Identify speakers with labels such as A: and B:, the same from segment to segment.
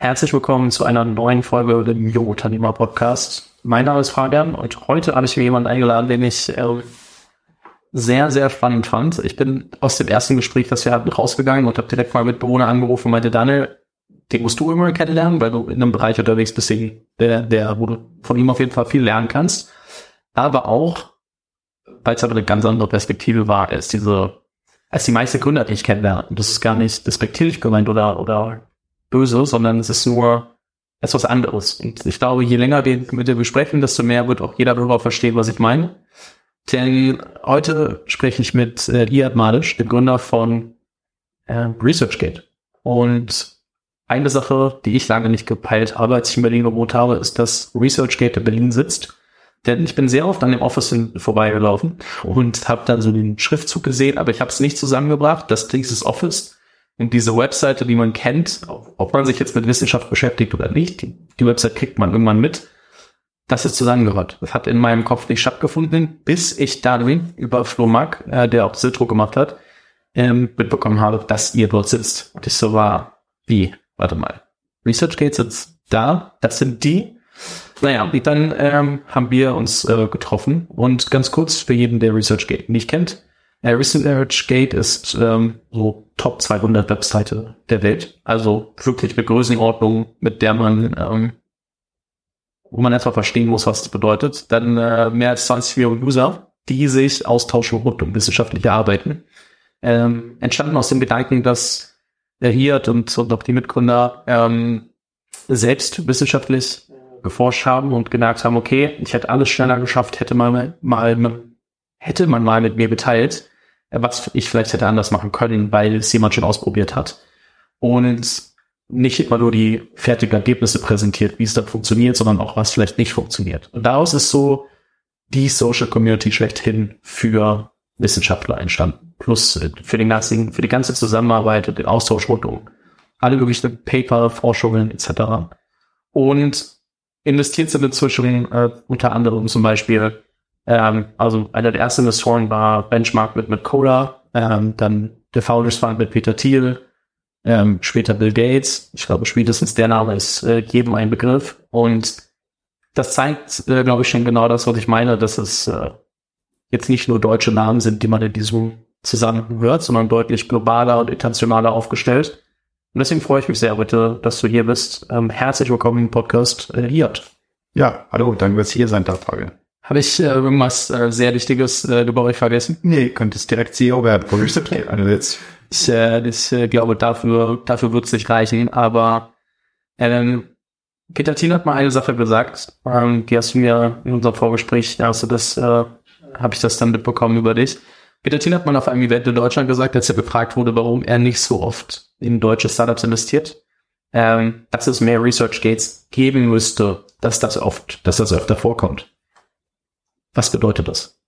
A: Herzlich willkommen zu einer neuen Folge Jo Unternehmer Podcast. Mein Name ist Fabian und heute habe ich mir jemanden eingeladen, den ich äh, sehr, sehr spannend fand. Ich bin aus dem ersten Gespräch, das wir hatten, rausgegangen und habe direkt mal mit Bewohner angerufen und meinte, Daniel, den musst du immer kennenlernen, weil du in einem Bereich unterwegs bist, der, der, wo du von ihm auf jeden Fall viel lernen kannst. Aber auch, weil es aber eine ganz andere Perspektive war, als diese, als die meisten Gründer, die ich kennenlerne. Das ist gar nicht despektierlich gemeint oder, oder böse, sondern es ist nur etwas anderes. Und ich glaube, je länger wir mit dir besprechen, desto mehr wird auch jeder darüber verstehen, was ich meine. Denn heute spreche ich mit äh, Iad Madisch, dem Gründer von äh, ResearchGate. Und eine Sache, die ich lange nicht gepeilt habe, als ich in Berlin gewohnt habe, ist, dass ResearchGate in Berlin sitzt. Denn ich bin sehr oft an dem Office vorbeigelaufen und habe dann so den Schriftzug gesehen, aber ich habe es nicht zusammengebracht, dass dieses Office und diese Webseite, die man kennt, ob man sich jetzt mit Wissenschaft beschäftigt oder nicht, die, die Website kriegt man irgendwann mit, das ist zusammengehört. Das hat in meinem Kopf nicht stattgefunden, bis ich Darwin über Flohmark, äh, der auch Siltro gemacht hat, ähm, mitbekommen habe, dass ihr dort sitzt. Und ich so war, wie? Warte mal. ResearchGate sitzt da, das sind die. Naja, dann ähm, haben wir uns äh, getroffen und ganz kurz für jeden, der ResearchGate nicht kennt, äh, ResearchGate ist ähm, so Top 200 Webseite der Welt. Also wirklich eine Größenordnung, mit der man, ähm, wo man erstmal verstehen muss, was das bedeutet. Dann äh, mehr als 20 Millionen User, die sich austauschen rund um wissenschaftliche Arbeiten. Ähm, entstanden aus dem Gedanken, dass der Hirt und, und auch die Mitgründer ähm, selbst wissenschaftlich geforscht haben und gemerkt haben, okay, ich hätte alles schneller geschafft, hätte man mal, mal hätte man mal mit mir geteilt, was ich vielleicht hätte anders machen können, weil es jemand schon ausprobiert hat. Und nicht immer nur die fertigen Ergebnisse präsentiert, wie es dann funktioniert, sondern auch was vielleicht nicht funktioniert. Und daraus ist so die Social Community schlechthin für Wissenschaftler entstanden. Plus äh, für den ganzen, für die ganze Zusammenarbeit und den Austausch rund um alle möglichen Paper, Forschungen etc. Und investiert sind inzwischen äh, unter anderem zum Beispiel ähm, also einer der ersten Investoren war Benchmark mit, mit Coda, ähm, dann der Founders Fund mit Peter Thiel, ähm, später Bill Gates. Ich glaube, spätestens der Name ist äh, jedem ein Begriff. Und das zeigt, äh, glaube ich, schon genau das, was ich meine, dass es äh, jetzt nicht nur deutsche Namen sind, die man in diesem Zusammenhang hört, sondern deutlich globaler und internationaler aufgestellt. Und deswegen freue ich mich sehr heute, dass du hier bist. Ähm, herzlich willkommen im Podcast äh, hier.
B: Ja, hallo, danke, dass ich hier sein darf, Frage.
A: Habe ich äh, irgendwas äh, sehr Wichtiges äh, über euch vergessen?
B: Nee, könntest direkt CEO werden.
A: also jetzt. Ich, äh, ich äh, glaube, dafür, dafür wird es nicht reichen. Aber ähm, Peter Thien hat mal eine Sache gesagt, ähm, die hast du mir in unserem Vorgespräch, also das äh, habe ich das dann mitbekommen über dich. Peter Thien hat mal auf einem Event in Deutschland gesagt, als er befragt wurde, warum er nicht so oft in deutsche Startups investiert, ähm, dass es mehr Research Gates geben müsste, dass das oft, dass das öfter vorkommt. Was bedeutet das?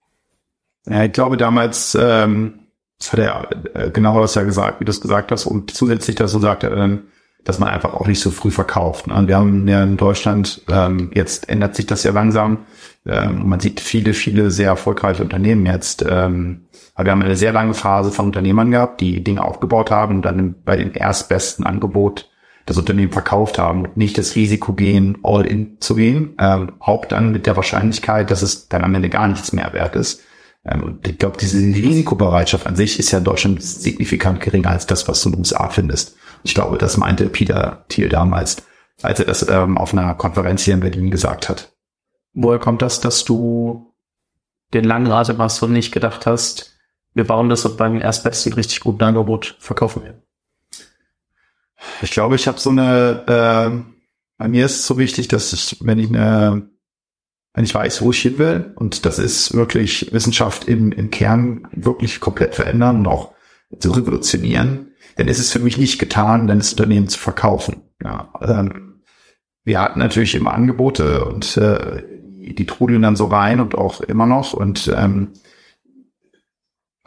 B: Ja, ich glaube damals, ähm, das hat er äh, genau das ja gesagt, wie du es gesagt hast, und zusätzlich dazu sagt er dann, dass man einfach auch nicht so früh verkauft. Ne? Wir haben ja in Deutschland, ähm, jetzt ändert sich das ja langsam, ähm, man sieht viele, viele sehr erfolgreiche Unternehmen jetzt, ähm, aber wir haben eine sehr lange Phase von Unternehmern gehabt, die Dinge aufgebaut haben und dann bei dem erstbesten Angebot das Unternehmen verkauft haben und nicht das Risiko gehen, all in zu gehen, ähm, auch dann mit der Wahrscheinlichkeit, dass es dann am Ende gar nichts mehr wert ist. Ähm, und ich glaube, diese Risikobereitschaft an sich ist ja in Deutschland signifikant geringer als das, was du in den USA findest. Ich glaube, das meinte Peter Thiel damals, als er das ähm, auf einer Konferenz hier in Berlin gesagt hat.
A: Woher kommt das, dass du den langen Rate machst und nicht gedacht hast, wir bauen das und beim erstbesten richtig guten Angebot verkaufen wir?
B: Ich glaube, ich habe so eine, äh, bei mir ist es so wichtig, dass ich, wenn ich eine, wenn ich weiß, wo ich hin will, und das ist wirklich Wissenschaft im, im Kern wirklich komplett verändern und auch zu revolutionieren, dann ist es für mich nicht getan, dann das Unternehmen zu verkaufen. Ja, ähm, wir hatten natürlich immer Angebote und äh, die trudeln dann so rein und auch immer noch und ähm,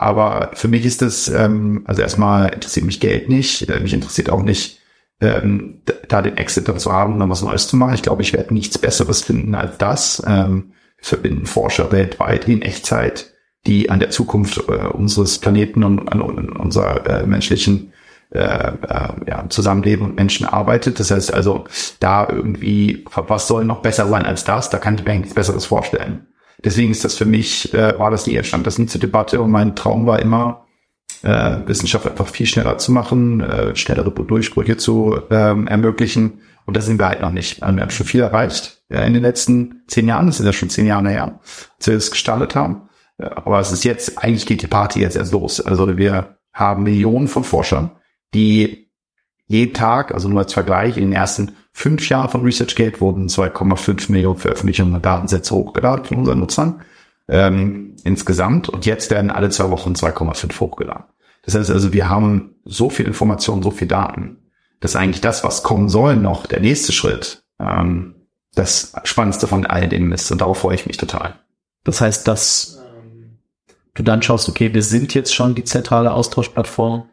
B: aber für mich ist das, ähm, also erstmal interessiert mich Geld nicht. Äh, mich interessiert auch nicht, ähm, da den Exit dann zu haben und dann was Neues zu machen. Ich glaube, ich werde nichts Besseres finden als das. Ähm, verbinden Forscher weltweit in Echtzeit, die an der Zukunft äh, unseres Planeten und an, an unserer äh, menschlichen äh, äh, ja, Zusammenleben und Menschen arbeitet. Das heißt also, da irgendwie, was soll noch besser sein als das? Da kann ich mir nichts Besseres vorstellen. Deswegen ist das für mich, äh, war das nie, stand das nie zur Debatte und mein Traum war immer, äh, Wissenschaft einfach viel schneller zu machen, äh, schnellere Durchbrüche zu ähm, ermöglichen. Und da sind wir halt noch nicht. Wir haben schon viel erreicht. Ja, in den letzten zehn Jahren, das ist ja schon zehn Jahre her, als wir das gestartet haben. Aber es ist jetzt, eigentlich geht die Party jetzt erst los. Also wir haben Millionen von Forschern, die jeden Tag, also nur als Vergleich, in den ersten fünf Jahren von ResearchGate wurden 2,5 Millionen Veröffentlichungen und Datensätze hochgeladen von unseren Nutzern ähm, insgesamt. Und jetzt werden alle zwei Wochen 2,5 hochgeladen. Das heißt also, wir haben so viel Informationen, so viel Daten, dass eigentlich das, was kommen soll, noch der nächste Schritt, ähm, das Spannendste von all dem ist. Und darauf freue ich mich total.
A: Das heißt, dass du dann schaust, okay, wir sind jetzt schon die zentrale Austauschplattform.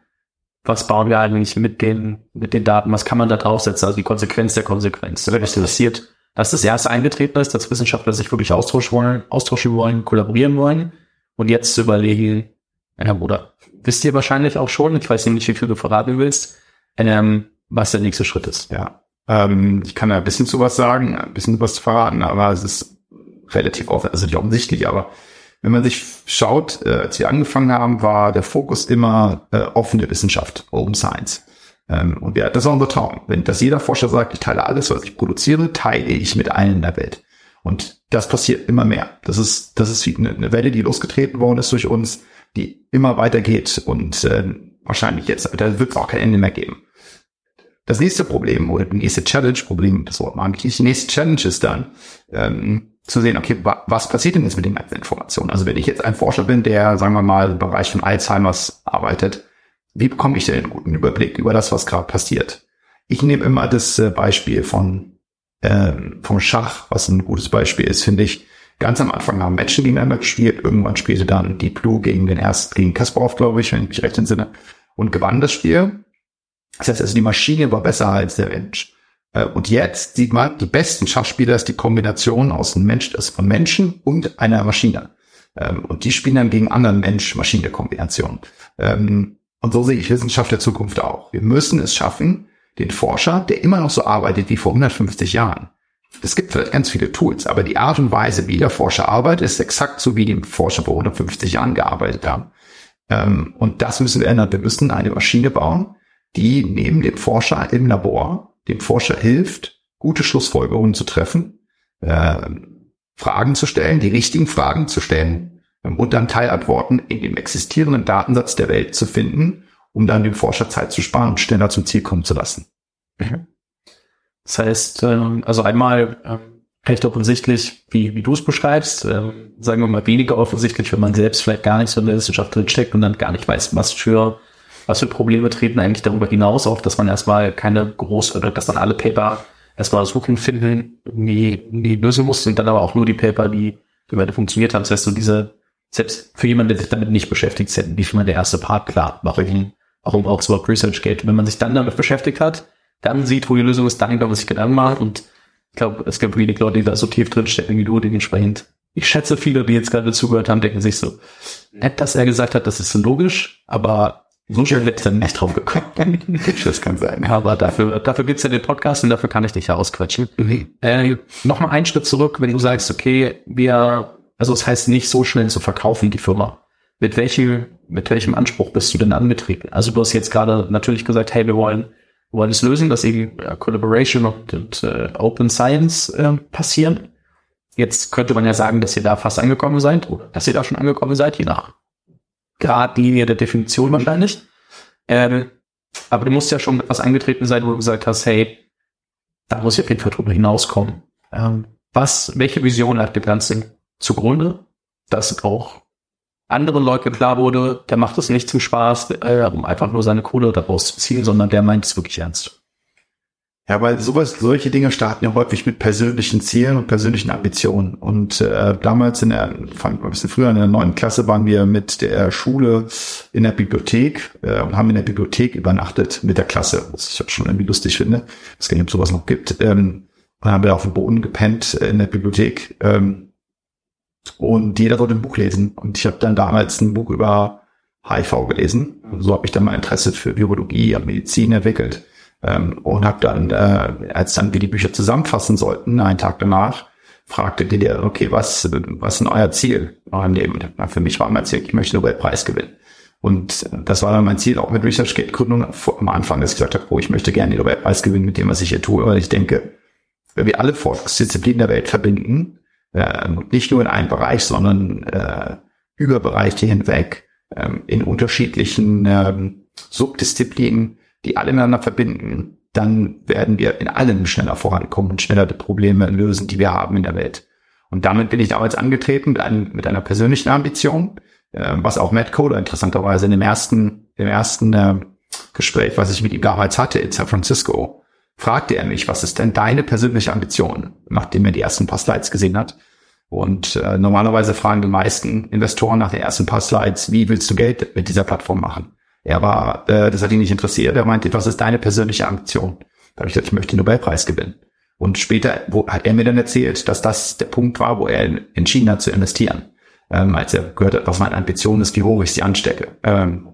A: Was bauen wir eigentlich mit den, mit den Daten? Was kann man da draufsetzen? Also die Konsequenz der Konsequenz. Das interessiert, dass das erste eingetreten ist, dass Wissenschaftler sich wirklich austauschen wollen, austauschen wollen, kollaborieren wollen. Und jetzt zu überlegen, ja, oder wisst ihr wahrscheinlich auch schon, ich weiß nicht, wie viel du verraten willst, ähm, was der nächste Schritt ist.
B: Ja, ähm, ich kann da ein bisschen zu was sagen, ein bisschen was zu verraten, aber es ist relativ offen, also nicht offensichtlich, aber wenn man sich schaut, äh, als wir angefangen haben, war der Fokus immer äh, offene Wissenschaft, Open Science. Ähm, und ja, das ist unser Traum. Wenn das jeder Forscher sagt, ich teile alles, was ich produziere, teile ich mit allen in der Welt. Und das passiert immer mehr. Das ist, das ist wie eine, eine Welle, die losgetreten worden ist durch uns, die immer weiter geht und äh, wahrscheinlich jetzt, da wird es auch kein Ende mehr geben. Das nächste Problem oder die nächste Challenge, Problem, das Wort mag ich, die nächste Challenge ist dann, ähm, zu sehen, okay, wa was passiert denn jetzt mit den ganzen Informationen? Also wenn ich jetzt ein Forscher bin, der, sagen wir mal, im Bereich von Alzheimers arbeitet, wie bekomme ich denn einen guten Überblick über das, was gerade passiert? Ich nehme immer das äh, Beispiel von ähm, vom Schach, was ein gutes Beispiel ist, finde ich. Ganz am Anfang haben Menschen gegeneinander gespielt, irgendwann spielte dann die Blue gegen den ersten, gegen Kasparov, glaube ich, wenn ich mich recht entsinne, und gewann das Spiel. Das heißt also, die Maschine war besser als der Mensch. Äh, und jetzt sieht man, die besten Schachspieler ist die Kombination aus einem Mensch, aus von Menschen und einer Maschine. Ähm, und die spielen dann gegen anderen Mensch-Maschine-Kombinationen. Ähm, und so sehe ich Wissenschaft der Zukunft auch. Wir müssen es schaffen, den Forscher, der immer noch so arbeitet wie vor 150 Jahren, es gibt vielleicht ganz viele Tools, aber die Art und Weise, wie der Forscher arbeitet, ist exakt so, wie die Forscher vor 150 Jahren gearbeitet haben. Ähm, und das müssen wir ändern. Wir müssen eine Maschine bauen, die neben dem Forscher im Labor dem Forscher hilft, gute Schlussfolgerungen zu treffen, äh, Fragen zu stellen, die richtigen Fragen zu stellen ähm, und dann Teilantworten in dem existierenden Datensatz der Welt zu finden, um dann dem Forscher Zeit zu sparen und schneller zum Ziel kommen zu lassen.
A: Mhm. Das heißt, ähm, also einmal ähm, recht offensichtlich, wie, wie du es beschreibst, ähm, sagen wir mal weniger offensichtlich, wenn man selbst vielleicht gar nicht so in der Wissenschaft drin steckt und dann gar nicht weiß, was für, was für Probleme treten eigentlich darüber hinaus auf, dass man erstmal keine groß, dass dann alle Paper erstmal suchen, finden, irgendwie, irgendwie lösen muss und dann aber auch nur die Paper, die die weiter funktioniert haben. Das heißt, so diese, selbst für jemanden, der sich damit nicht beschäftigt, ist wie viel man der erste Part klar, warum, warum auch so Research geht. Wenn man sich dann damit beschäftigt hat, dann sieht, wo die Lösung ist, dann kann man sich Gedanken machen und ich glaube, es gibt wenig Leute, die da so tief drin stecken wie du, dementsprechend. Ich schätze, viele, die jetzt gerade zugehört haben, denken sich so, nett, dass er gesagt hat, das ist logisch, aber so schnell wird dann nicht drauf gekommen.
B: das kann sein.
A: Aber dafür, dafür gibt's ja den Podcast und dafür kann ich dich ja ausquatschen. Mhm. Äh, Nochmal einen Schritt zurück, wenn du sagst, okay, wir, also es das heißt nicht so schnell zu verkaufen, die Firma. Mit welchem, mit welchem Anspruch bist du denn angetreten? Also du hast jetzt gerade natürlich gesagt, hey, wir wollen wollen es lösen, dass eben ja, Collaboration und, und äh, Open Science äh, passieren. Jetzt könnte man ja sagen, dass ihr da fast angekommen seid oder dass ihr da schon angekommen seid, je nach Gradlinie der Definition wahrscheinlich. Ähm, aber du musst ja schon etwas angetreten sein, wo du gesagt hast, hey, da muss ich auf jeden Fall drüber hinauskommen. Ähm, was, welche Vision hat dem Ganzen zugrunde, dass auch anderen Leuten klar wurde, der macht es nicht zum Spaß, äh, um einfach nur seine Kohle daraus zu ziehen, sondern der meint es wirklich ernst.
B: Ja, weil sowas, solche Dinge starten ja häufig mit persönlichen Zielen und persönlichen Ambitionen. Und äh, damals in der, fand ein bisschen früher in der neunten Klasse waren wir mit der Schule in der Bibliothek äh, und haben in der Bibliothek übernachtet mit der Klasse, was ich schon irgendwie lustig finde. Es gar nicht, ob sowas noch gibt. Ähm, und haben wir auf dem Boden gepennt in der Bibliothek. Ähm, und jeder sollte ein Buch lesen. Und ich habe dann damals ein Buch über HIV gelesen. So habe ich dann mein Interesse für Biologie und Medizin entwickelt. Ähm, und habe dann, äh, als dann wir die Bücher zusammenfassen sollten, einen Tag danach, fragte der, okay, was, was ist denn euer Ziel in eurem Leben? Für mich war mein Ziel, ich möchte den Nobelpreis gewinnen. Und das war dann mein Ziel auch mit ResearchGate Gründung am Anfang, dass ich gesagt habe, oh, ich möchte gerne den Nobelpreis gewinnen mit dem, was ich hier tue, weil ich denke, wenn wir alle Forschungsdisziplinen der Welt verbinden, äh, nicht nur in einem Bereich, sondern äh, über Bereiche hinweg, äh, in unterschiedlichen äh, Subdisziplinen, die alle miteinander verbinden, dann werden wir in allem schneller vorankommen und schneller die Probleme lösen, die wir haben in der Welt. Und damit bin ich damals angetreten mit, einer persönlichen Ambition, äh, was auch Matt Kohler interessanterweise in dem ersten, im ersten äh, Gespräch, was ich mit ihm damals hatte in San Francisco, fragte er mich, was ist denn deine persönliche Ambition, nachdem er die ersten paar Slides gesehen hat. Und äh, normalerweise fragen die meisten Investoren nach den ersten paar Slides, wie willst du Geld mit dieser Plattform machen? Er war, äh, das hat ihn nicht interessiert. Er meinte, was ist deine persönliche Ambition? Da habe ich gesagt, ich möchte den Nobelpreis gewinnen. Und später wo, hat er mir dann erzählt, dass das der Punkt war, wo er entschieden hat zu investieren. Ähm, als er gehört hat, was meine Ambition ist, wie hoch ich sie anstecke. Ähm,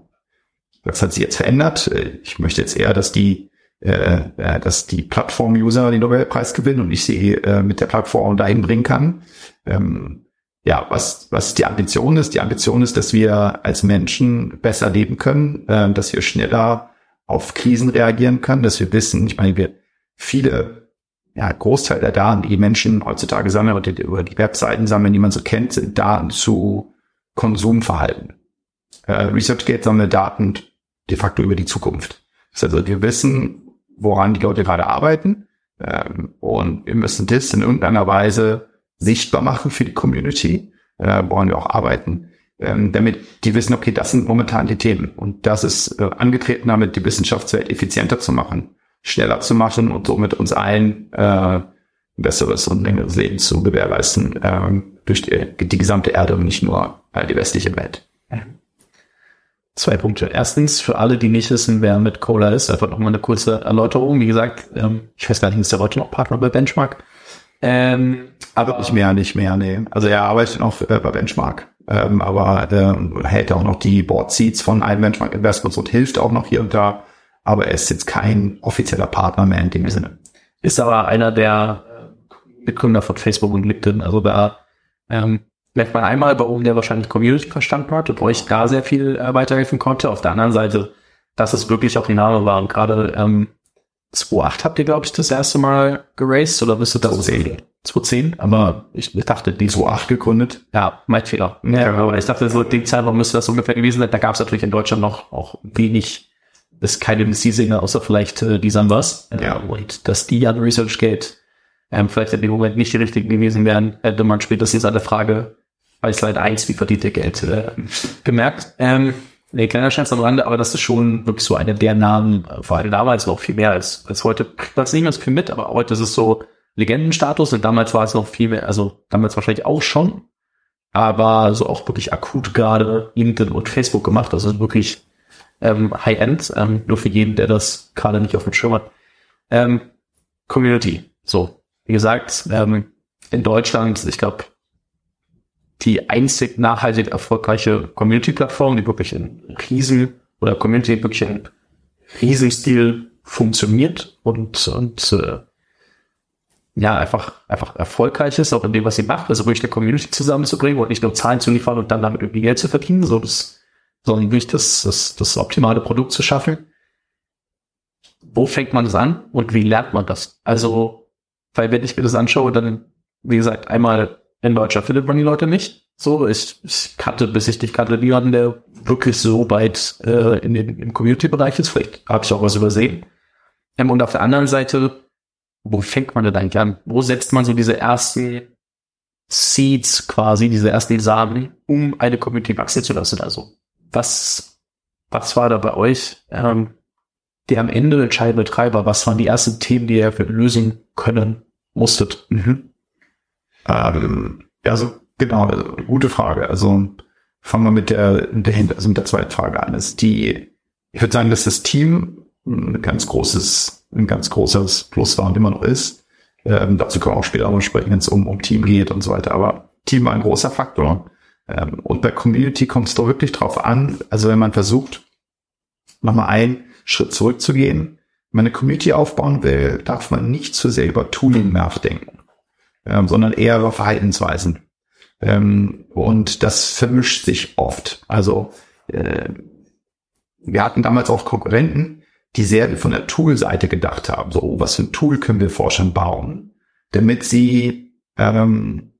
B: das hat sich jetzt verändert. Ich möchte jetzt eher, dass die, äh, äh dass die Plattform-User den Nobelpreis gewinnen und ich sie äh, mit der Plattform dahin bringen kann. Ähm, ja, was, was die Ambition ist. Die Ambition ist, dass wir als Menschen besser leben können, äh, dass wir schneller auf Krisen reagieren können, dass wir wissen, ich meine, wir viele, ja, Großteil der Daten, die Menschen heutzutage sammeln und über die Webseiten sammeln, die man so kennt, sind Daten zu Konsumverhalten. Äh, ResearchGate sammelt Daten de facto über die Zukunft. Das heißt also, wir wissen, woran die Leute gerade arbeiten, ähm, und wir müssen das in irgendeiner Weise sichtbar machen für die Community, äh, wollen wir auch arbeiten, ähm, damit die wissen, okay, das sind momentan die Themen. Und das ist äh, angetreten damit, die Wissenschaftswelt effizienter zu machen, schneller zu machen und somit uns allen äh, besseres und längeres Leben zu gewährleisten äh, durch die, die gesamte Erde und nicht nur äh, die westliche Welt.
A: Zwei Punkte. Erstens, für alle, die nicht wissen, wer mit Cola ist, einfach nochmal eine kurze Erläuterung. Wie gesagt, ähm, ich weiß gar nicht, ist der heute noch Partner bei Benchmark?
B: Ähm, aber nicht mehr, nicht mehr, nee. Also er arbeitet noch äh, bei Benchmark, ähm, aber äh, hält auch noch die Board Seats von einem Benchmark Investments und hilft auch noch hier und da. Aber er ist jetzt kein offizieller Partner mehr in dem Sinne.
A: Ist aber einer der äh, Mitgründer von Facebook und LinkedIn. Also da ähm, merkt man einmal, warum der wahrscheinlich Community verstanden hat und euch da sehr viel äh, weiterhelfen konnte. Auf der anderen Seite, dass es wirklich auch die Name war. Und gerade ähm, 2.8 habt ihr, glaube ich, das erste Mal geraced oder bist du das?
B: 2.10.
A: 2.10, aber ich dachte, die 2.8 gegründet. Ja, mein Fehler. Ja, aber ich dachte, so die Zeitraum müsste das ungefähr gewesen sein. Da gab es natürlich in Deutschland noch auch wenig, das ist keine MC-Singer, außer vielleicht äh, die was.
B: Ja.
A: Und dass die an ResearchGate ähm, vielleicht in dem Moment nicht die richtigen gewesen wären, hätte man spätestens an der Frage bei Slide 1, wie verdient ihr Geld, äh, gemerkt. Ähm, Nee, kleiner Scherz am Rande, aber das ist schon wirklich so einer der Namen, äh, vor allem damals noch viel mehr als, als heute. Das nicht mehr so viel mit, aber heute ist es so Legendenstatus und damals war es noch viel mehr, also damals wahrscheinlich auch schon, aber so auch wirklich akut gerade LinkedIn und Facebook gemacht. Das ist wirklich ähm, High-End, ähm, nur für jeden, der das gerade nicht auf dem Schirm hat. Ähm, Community, so, wie gesagt, ähm, in Deutschland, ich glaube, die einzig nachhaltig erfolgreiche Community-Plattform, die wirklich in Riesen oder Community wirklich in Riesenstil funktioniert und, und äh, ja, einfach, einfach erfolgreich ist, auch in dem, was sie macht, also wirklich eine Community zusammenzubringen und nicht nur Zahlen zu liefern und dann damit irgendwie Geld zu verdienen, so das, sondern wirklich das, das, das optimale Produkt zu schaffen. Wo fängt man das an und wie lernt man das? Also, weil wenn ich mir das anschaue, dann, wie gesagt, einmal in Deutschland findet man die Leute nicht. So, ich, ich kannte, bis ich dich kannte, niemanden, der wirklich so weit äh, in den, im Community-Bereich ist. Vielleicht habe ich auch was übersehen. Ähm, und auf der anderen Seite, wo fängt man denn eigentlich an? Wo setzt man so diese ersten Seeds quasi, diese ersten Samen, um eine Community wachsen zu lassen? Also, was, was war da bei euch ähm, der am Ende entscheidende Treiber? Was waren die ersten Themen, die ihr lösen können musstet? Mhm.
B: Ähm, also genau, also, gute Frage. Also fangen wir mit der, der also mit der zweiten Frage an. Ist die, ich würde sagen, dass das Team ein ganz großes, ein ganz großes Plus war und immer noch ist. Ähm, dazu können wir auch später noch sprechen, wenn es um, um Team geht und so weiter. Aber Team war ein großer Faktor. Ähm, und bei Community kommt es doch wirklich drauf an, also wenn man versucht, nochmal einen Schritt zurückzugehen, wenn man eine Community aufbauen will, darf man nicht zu sehr über Tooling nachdenken, ähm, sondern eher über Verhaltensweisen. Ähm, und das vermischt sich oft. Also äh, wir hatten damals auch Konkurrenten, die sehr von der Tool-Seite gedacht haben. So, was für ein Tool können wir Forschern bauen, damit sie, ähm,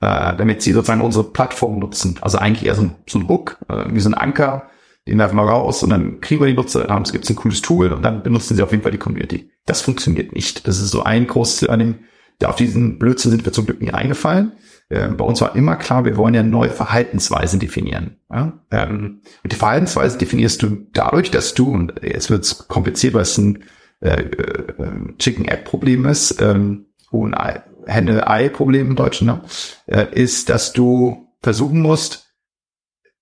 B: äh, damit sie sozusagen unsere Plattform nutzen. Also eigentlich eher so ein, so ein Hook, äh, wie so ein Anker, den werfen wir raus und dann kriegen wir die Nutzer, dann gibt es ein cooles Tool und dann benutzen sie auf jeden Fall die Community. Das funktioniert nicht. Das ist so ein großes, an dem, auf diesen Blödsinn sind wir zum Glück nie eingefallen. Äh, bei uns war immer klar, wir wollen ja neue Verhaltensweisen definieren. Ja? Ähm, und die Verhaltensweise definierst du dadurch, dass du, und jetzt wird es kompliziert, weil es ein äh, äh, Chicken-Egg-Problem ist, ähm, ein Henne-Ei-Problem im Deutschen, ne? äh, ist, dass du versuchen musst,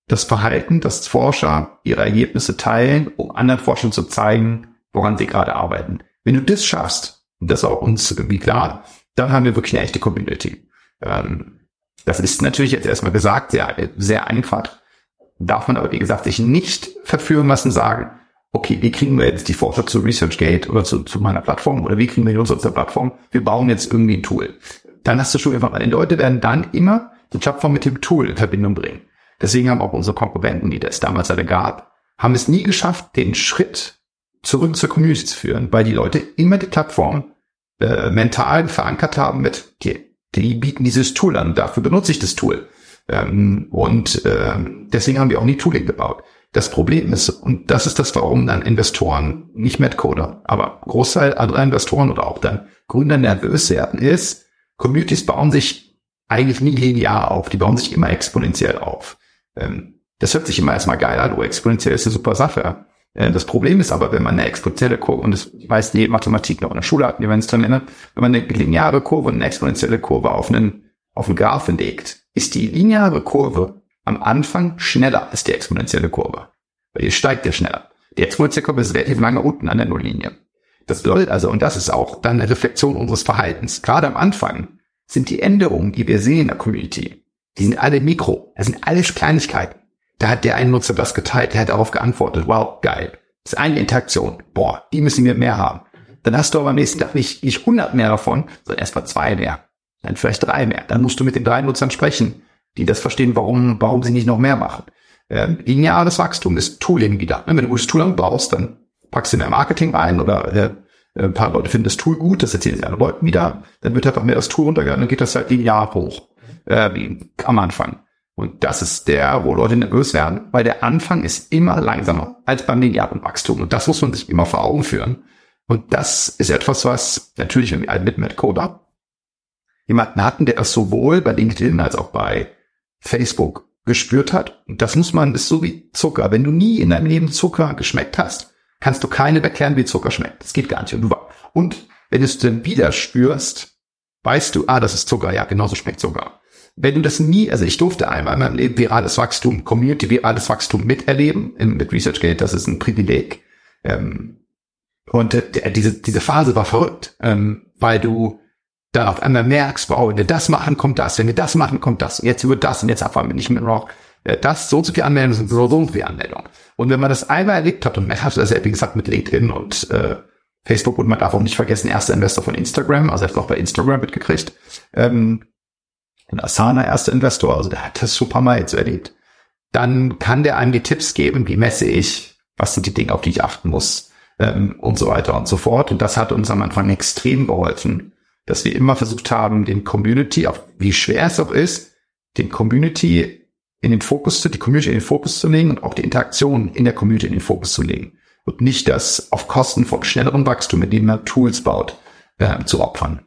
B: das Verhalten, das Forscher ihre Ergebnisse teilen, um anderen Forschern zu zeigen, woran sie gerade arbeiten. Wenn du das schaffst, und das ist auch uns irgendwie klar, dann haben wir wirklich eine echte Community. Ähm, das ist natürlich jetzt erstmal gesagt, sehr, sehr einfach. Darf man aber, wie gesagt, sich nicht verführen lassen, sagen, okay, wie kriegen wir jetzt die Forscher zu ResearchGate oder zu, zu meiner Plattform oder wie kriegen wir die Nutzer zur Plattform? Wir bauen jetzt irgendwie ein Tool. Dann hast du schon einfach, die Leute werden dann immer die Plattform mit dem Tool in Verbindung bringen. Deswegen haben auch unsere Konkurrenten, die das damals alle gab, haben es nie geschafft, den Schritt zurück zur Community zu führen, weil die Leute immer die Plattform äh, mental verankert haben mit, okay, die bieten dieses Tool an, dafür benutze ich das Tool. Ähm, und äh, deswegen haben wir auch nie Tooling gebaut. Das Problem ist, und das ist das, warum dann Investoren, nicht Medcoder, aber Großteil anderer Investoren oder auch dann Gründer nervös werden, ist, Communities bauen sich eigentlich nie linear auf, die bauen sich immer exponentiell auf. Ähm, das hört sich immer erstmal geil an, oh, exponentiell ist eine super Sache. Äh, das Problem ist aber, wenn man eine exponentielle Kurve, und das weiß die Mathematik noch in der Schule hatten, die werden es dran erinnern, wenn man eine lineare Kurve und eine exponentielle Kurve auf einen, auf einen Graphen legt, ist die lineare Kurve am Anfang schneller als die exponentielle Kurve. Weil die steigt ja schneller. Die exponentielle Kurve ist relativ lange unten an der Nulllinie. Das bedeutet also, und das ist auch dann eine Reflexion unseres Verhaltens, gerade am Anfang sind die Änderungen, die wir sehen in der Community, die sind alle Mikro. Das sind alles Kleinigkeiten. Da hat der eine Nutzer das geteilt, der hat darauf geantwortet, wow, geil. Das ist eine Interaktion. Boah, die müssen wir mehr haben. Dann hast du aber am nächsten Tag nicht, nicht 100 mehr davon, sondern erst mal zwei mehr. Dann vielleicht drei mehr. Dann musst du mit den drei Nutzern sprechen, die das verstehen, warum, warum sie nicht noch mehr machen. Ähm, lineares Wachstum ist Tooling wieder. Wenn du gutes Tooling brauchst, dann packst du mehr Marketing ein oder äh, ein paar Leute finden das Tool gut, das erzählen sie anderen Leuten wieder, dann wird einfach mehr das Tool runtergegangen, dann geht das halt linear hoch, äh, am Anfang. Und das ist der, wo Leute nervös werden, weil der Anfang ist immer langsamer als beim linearen Wachstum. Und das muss man sich immer vor Augen führen. Und das ist etwas, was natürlich, wenn wir mit Metcoder jemanden hatten, der das sowohl bei LinkedIn als auch bei Facebook gespürt hat. Und das muss man, ist so wie Zucker. Wenn du nie in deinem Leben Zucker geschmeckt hast, kannst du keine erklären, wie Zucker schmeckt. Das geht gar nicht. Und wenn du es dann wieder spürst, weißt du, ah, das ist Zucker. Ja, genauso schmeckt Zucker wenn du das nie, also ich durfte einmal in meinem Leben virales Wachstum, Community virales Wachstum miterleben mit ResearchGate, das ist ein Privileg. Ähm, und äh, diese, diese Phase war verrückt, ähm, weil du dann auf einmal merkst, wow, wenn wir das machen, kommt das, wenn wir das machen, kommt das, und jetzt wird das und jetzt einfach nicht mehr noch äh, das, so und so viele Anmeldungen sind so, so und so viele Anmeldungen. Und wenn man das einmal erlebt hat, und man hat das ja, wie gesagt, mit LinkedIn und äh, Facebook und man darf auch nicht vergessen, erster Investor von Instagram, also er hat auch bei Instagram mitgekriegt, ähm, und Asana erster Investor, also der hat das schon ein paar Mal jetzt erlebt. Dann kann der einem die Tipps geben, wie messe ich, was sind die Dinge, auf die ich achten muss ähm, und so weiter und so fort. Und das hat uns am Anfang extrem geholfen, dass wir immer versucht haben, den Community, auch wie schwer es auch ist, den Community in den Fokus zu, die Community in den Fokus zu legen und auch die Interaktion in der Community in den Fokus zu legen. Und nicht das auf Kosten von schnellerem Wachstum, indem man Tools baut, äh, zu opfern.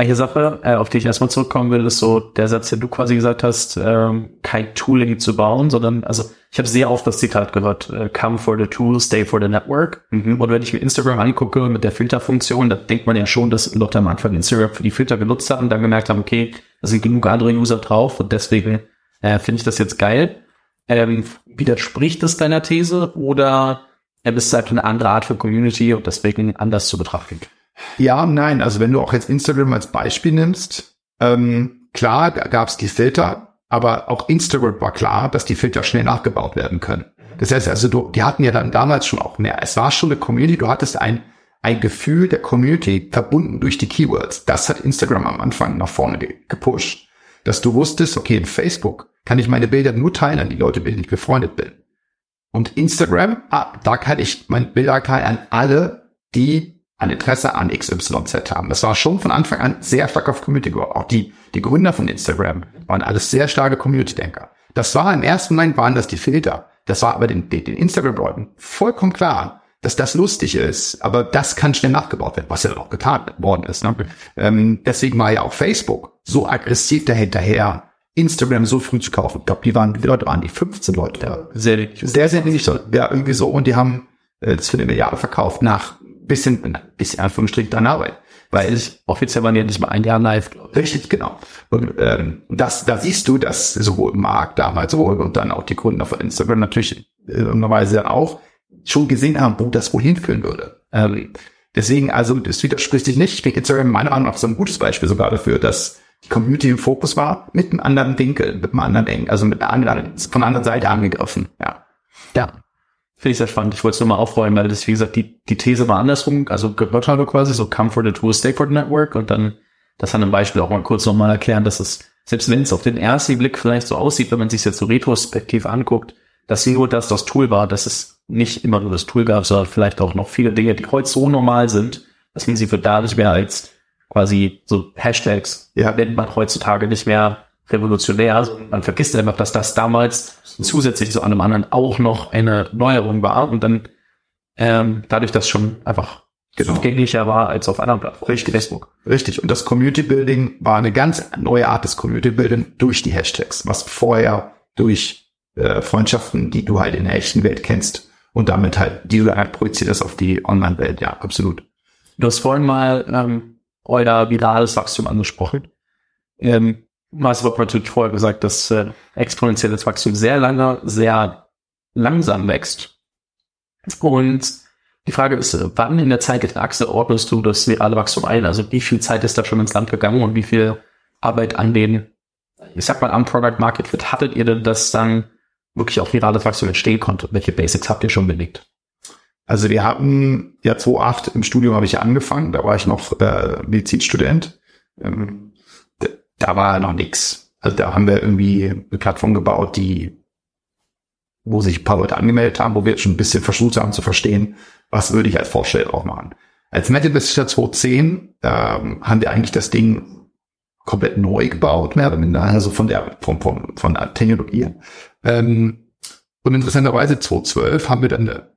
A: Eine Sache, äh, auf die ich erstmal zurückkommen will, ist so der Satz, den du quasi gesagt hast, ähm, kein Tooling zu bauen, sondern, also ich habe sehr oft das Zitat gehört, äh, come for the tool, stay for the network. Mhm. Und wenn ich mir Instagram angucke mit der Filterfunktion, da denkt man ja schon, dass Leute am Anfang Instagram für die Filter genutzt haben, dann gemerkt haben, okay, da sind genug andere User drauf und deswegen äh, finde ich das jetzt geil. Ähm, widerspricht das deiner These oder äh, ist es halt eine andere Art für Community und deswegen anders zu betrachten?
B: Ja, nein. Also wenn du auch jetzt Instagram als Beispiel nimmst, ähm, klar gab es die Filter, aber auch Instagram war klar, dass die Filter schnell nachgebaut werden können. Das heißt also, du, die hatten ja dann damals schon auch mehr. Es war schon eine Community, du hattest ein, ein Gefühl der Community verbunden durch die Keywords. Das hat Instagram am Anfang nach vorne gepusht. Dass du wusstest, okay, in Facebook kann ich meine Bilder nur teilen an die Leute, mit denen ich befreundet bin. Und Instagram, ah, da kann ich meine Bilder teilen an alle, die ein Interesse an XYZ haben. Das war schon von Anfang an sehr stark auf Community geworden. Auch die, die Gründer von Instagram waren alles sehr starke Community-Denker. Das war im ersten Moment waren das die Filter. Das war aber den, den, den Instagram-Leuten vollkommen klar, dass das lustig ist. Aber das kann schnell nachgebaut werden, was ja auch getan worden ist. Ne? Ähm, deswegen war ja auch Facebook so aggressiv dahinterher, Instagram so früh zu kaufen. Ich glaube, die waren, wie Leute waren die 15 Leute da.
A: Sehr, sehr,
B: sehr, sehr wenig. Ja, irgendwie so. Und die haben äh, das für eine Milliarde verkauft nach bisschen, bisschen Anführungsstrich dran arbeiten. Weil ich, offiziell waren ja nicht mal ein Jahr live. Richtig, genau. Und ähm, das, da siehst du, dass sowohl Mark damals sowohl und dann auch die Gründer von Instagram natürlich äh, normalerweise auch schon gesehen haben, wo das wohl hinführen würde. Ähm, deswegen, also das widerspricht sich nicht. Ich finde Instagram meiner Meinung nach so ein gutes Beispiel sogar dafür, dass die Community im Fokus war, mit einem anderen Winkel, mit einem anderen Eng, also mit einer anderen, von der anderen Seite angegriffen. Ja.
A: Ja. Finde ich sehr spannend. Ich wollte es nur mal aufräumen, weil das, wie gesagt, die, die These war andersrum. Also Gottschalk quasi so come for the true Stakeholder Network und dann das an einem Beispiel auch mal kurz nochmal erklären, dass es, selbst wenn es auf den ersten Blick vielleicht so aussieht, wenn man sich jetzt so retrospektiv anguckt, dass nur das das Tool war, dass es nicht immer nur das Tool gab, sondern vielleicht auch noch viele Dinge, die heute so normal sind, dass man sie für da nicht mehr als quasi so Hashtags ja. nennt man heutzutage nicht mehr revolutionär. Man vergisst einfach, dass das damals zusätzlich zu allem anderen auch noch eine Neuerung war und dann ähm, dadurch, dass schon einfach genau. zugänglicher war als auf anderen Plattformen.
B: Richtig. Facebook. Richtig. Und das Community Building war eine ganz neue Art des Community Building durch die Hashtags, was vorher durch äh, Freundschaften, die du halt in der echten Welt kennst und damit halt, die du halt projizierst auf die Online-Welt. Ja, absolut.
A: Du hast vorhin mal ähm, euer virales Wachstum angesprochen. Ähm, Master natürlich vorher gesagt, dass äh, exponentielles Wachstum sehr lange, sehr langsam wächst. Und die Frage ist, äh, wann in der Zeit der Achse ordnest du das virale Wachstum ein? Also wie viel Zeit ist da schon ins Land gegangen und wie viel Arbeit an den, ich sag mal, am Product Market Fit hattet ihr denn, dass dann wirklich auch virales Wachstum entstehen konnte? Welche Basics habt ihr schon belegt?
B: Also wir hatten ja 2008 im Studium habe ich angefangen, da war ich noch äh, Medizinstudent. Ähm, da war noch nix. Also da haben wir irgendwie eine Plattform gebaut, die, wo sich ein paar Leute angemeldet haben, wo wir jetzt schon ein bisschen versucht haben zu verstehen, was würde ich als Vorsteller auch machen. Als Metal-Investitor 2010 ähm, haben wir eigentlich das Ding komplett neu gebaut, mehr oder minder, also von der, von, von, von der Technologie. Ähm, und interessanterweise 2012 haben wir dann eine,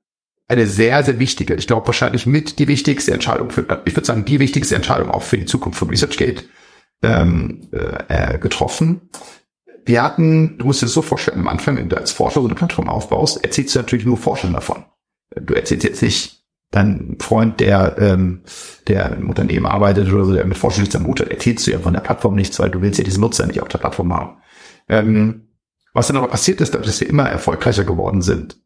B: eine sehr, sehr wichtige, ich glaube wahrscheinlich mit die wichtigste Entscheidung für, ich würde sagen, die wichtigste Entscheidung auch für die Zukunft von ResearchGate ähm, äh, getroffen. Wir hatten, du musst dir das so vorstellen, am Anfang, wenn du als Forscher so eine Plattform aufbaust, erzählst du natürlich nur Forschern davon. Du erzählst jetzt nicht dein Freund, der, ähm, der im Unternehmen arbeitet oder so, der mit Forschung nichts am Hut hat, erzählst du ja von der Plattform nichts, weil du willst ja diesen Nutzer nicht auf der Plattform haben. Ähm, was dann aber passiert ist, dass wir immer erfolgreicher geworden sind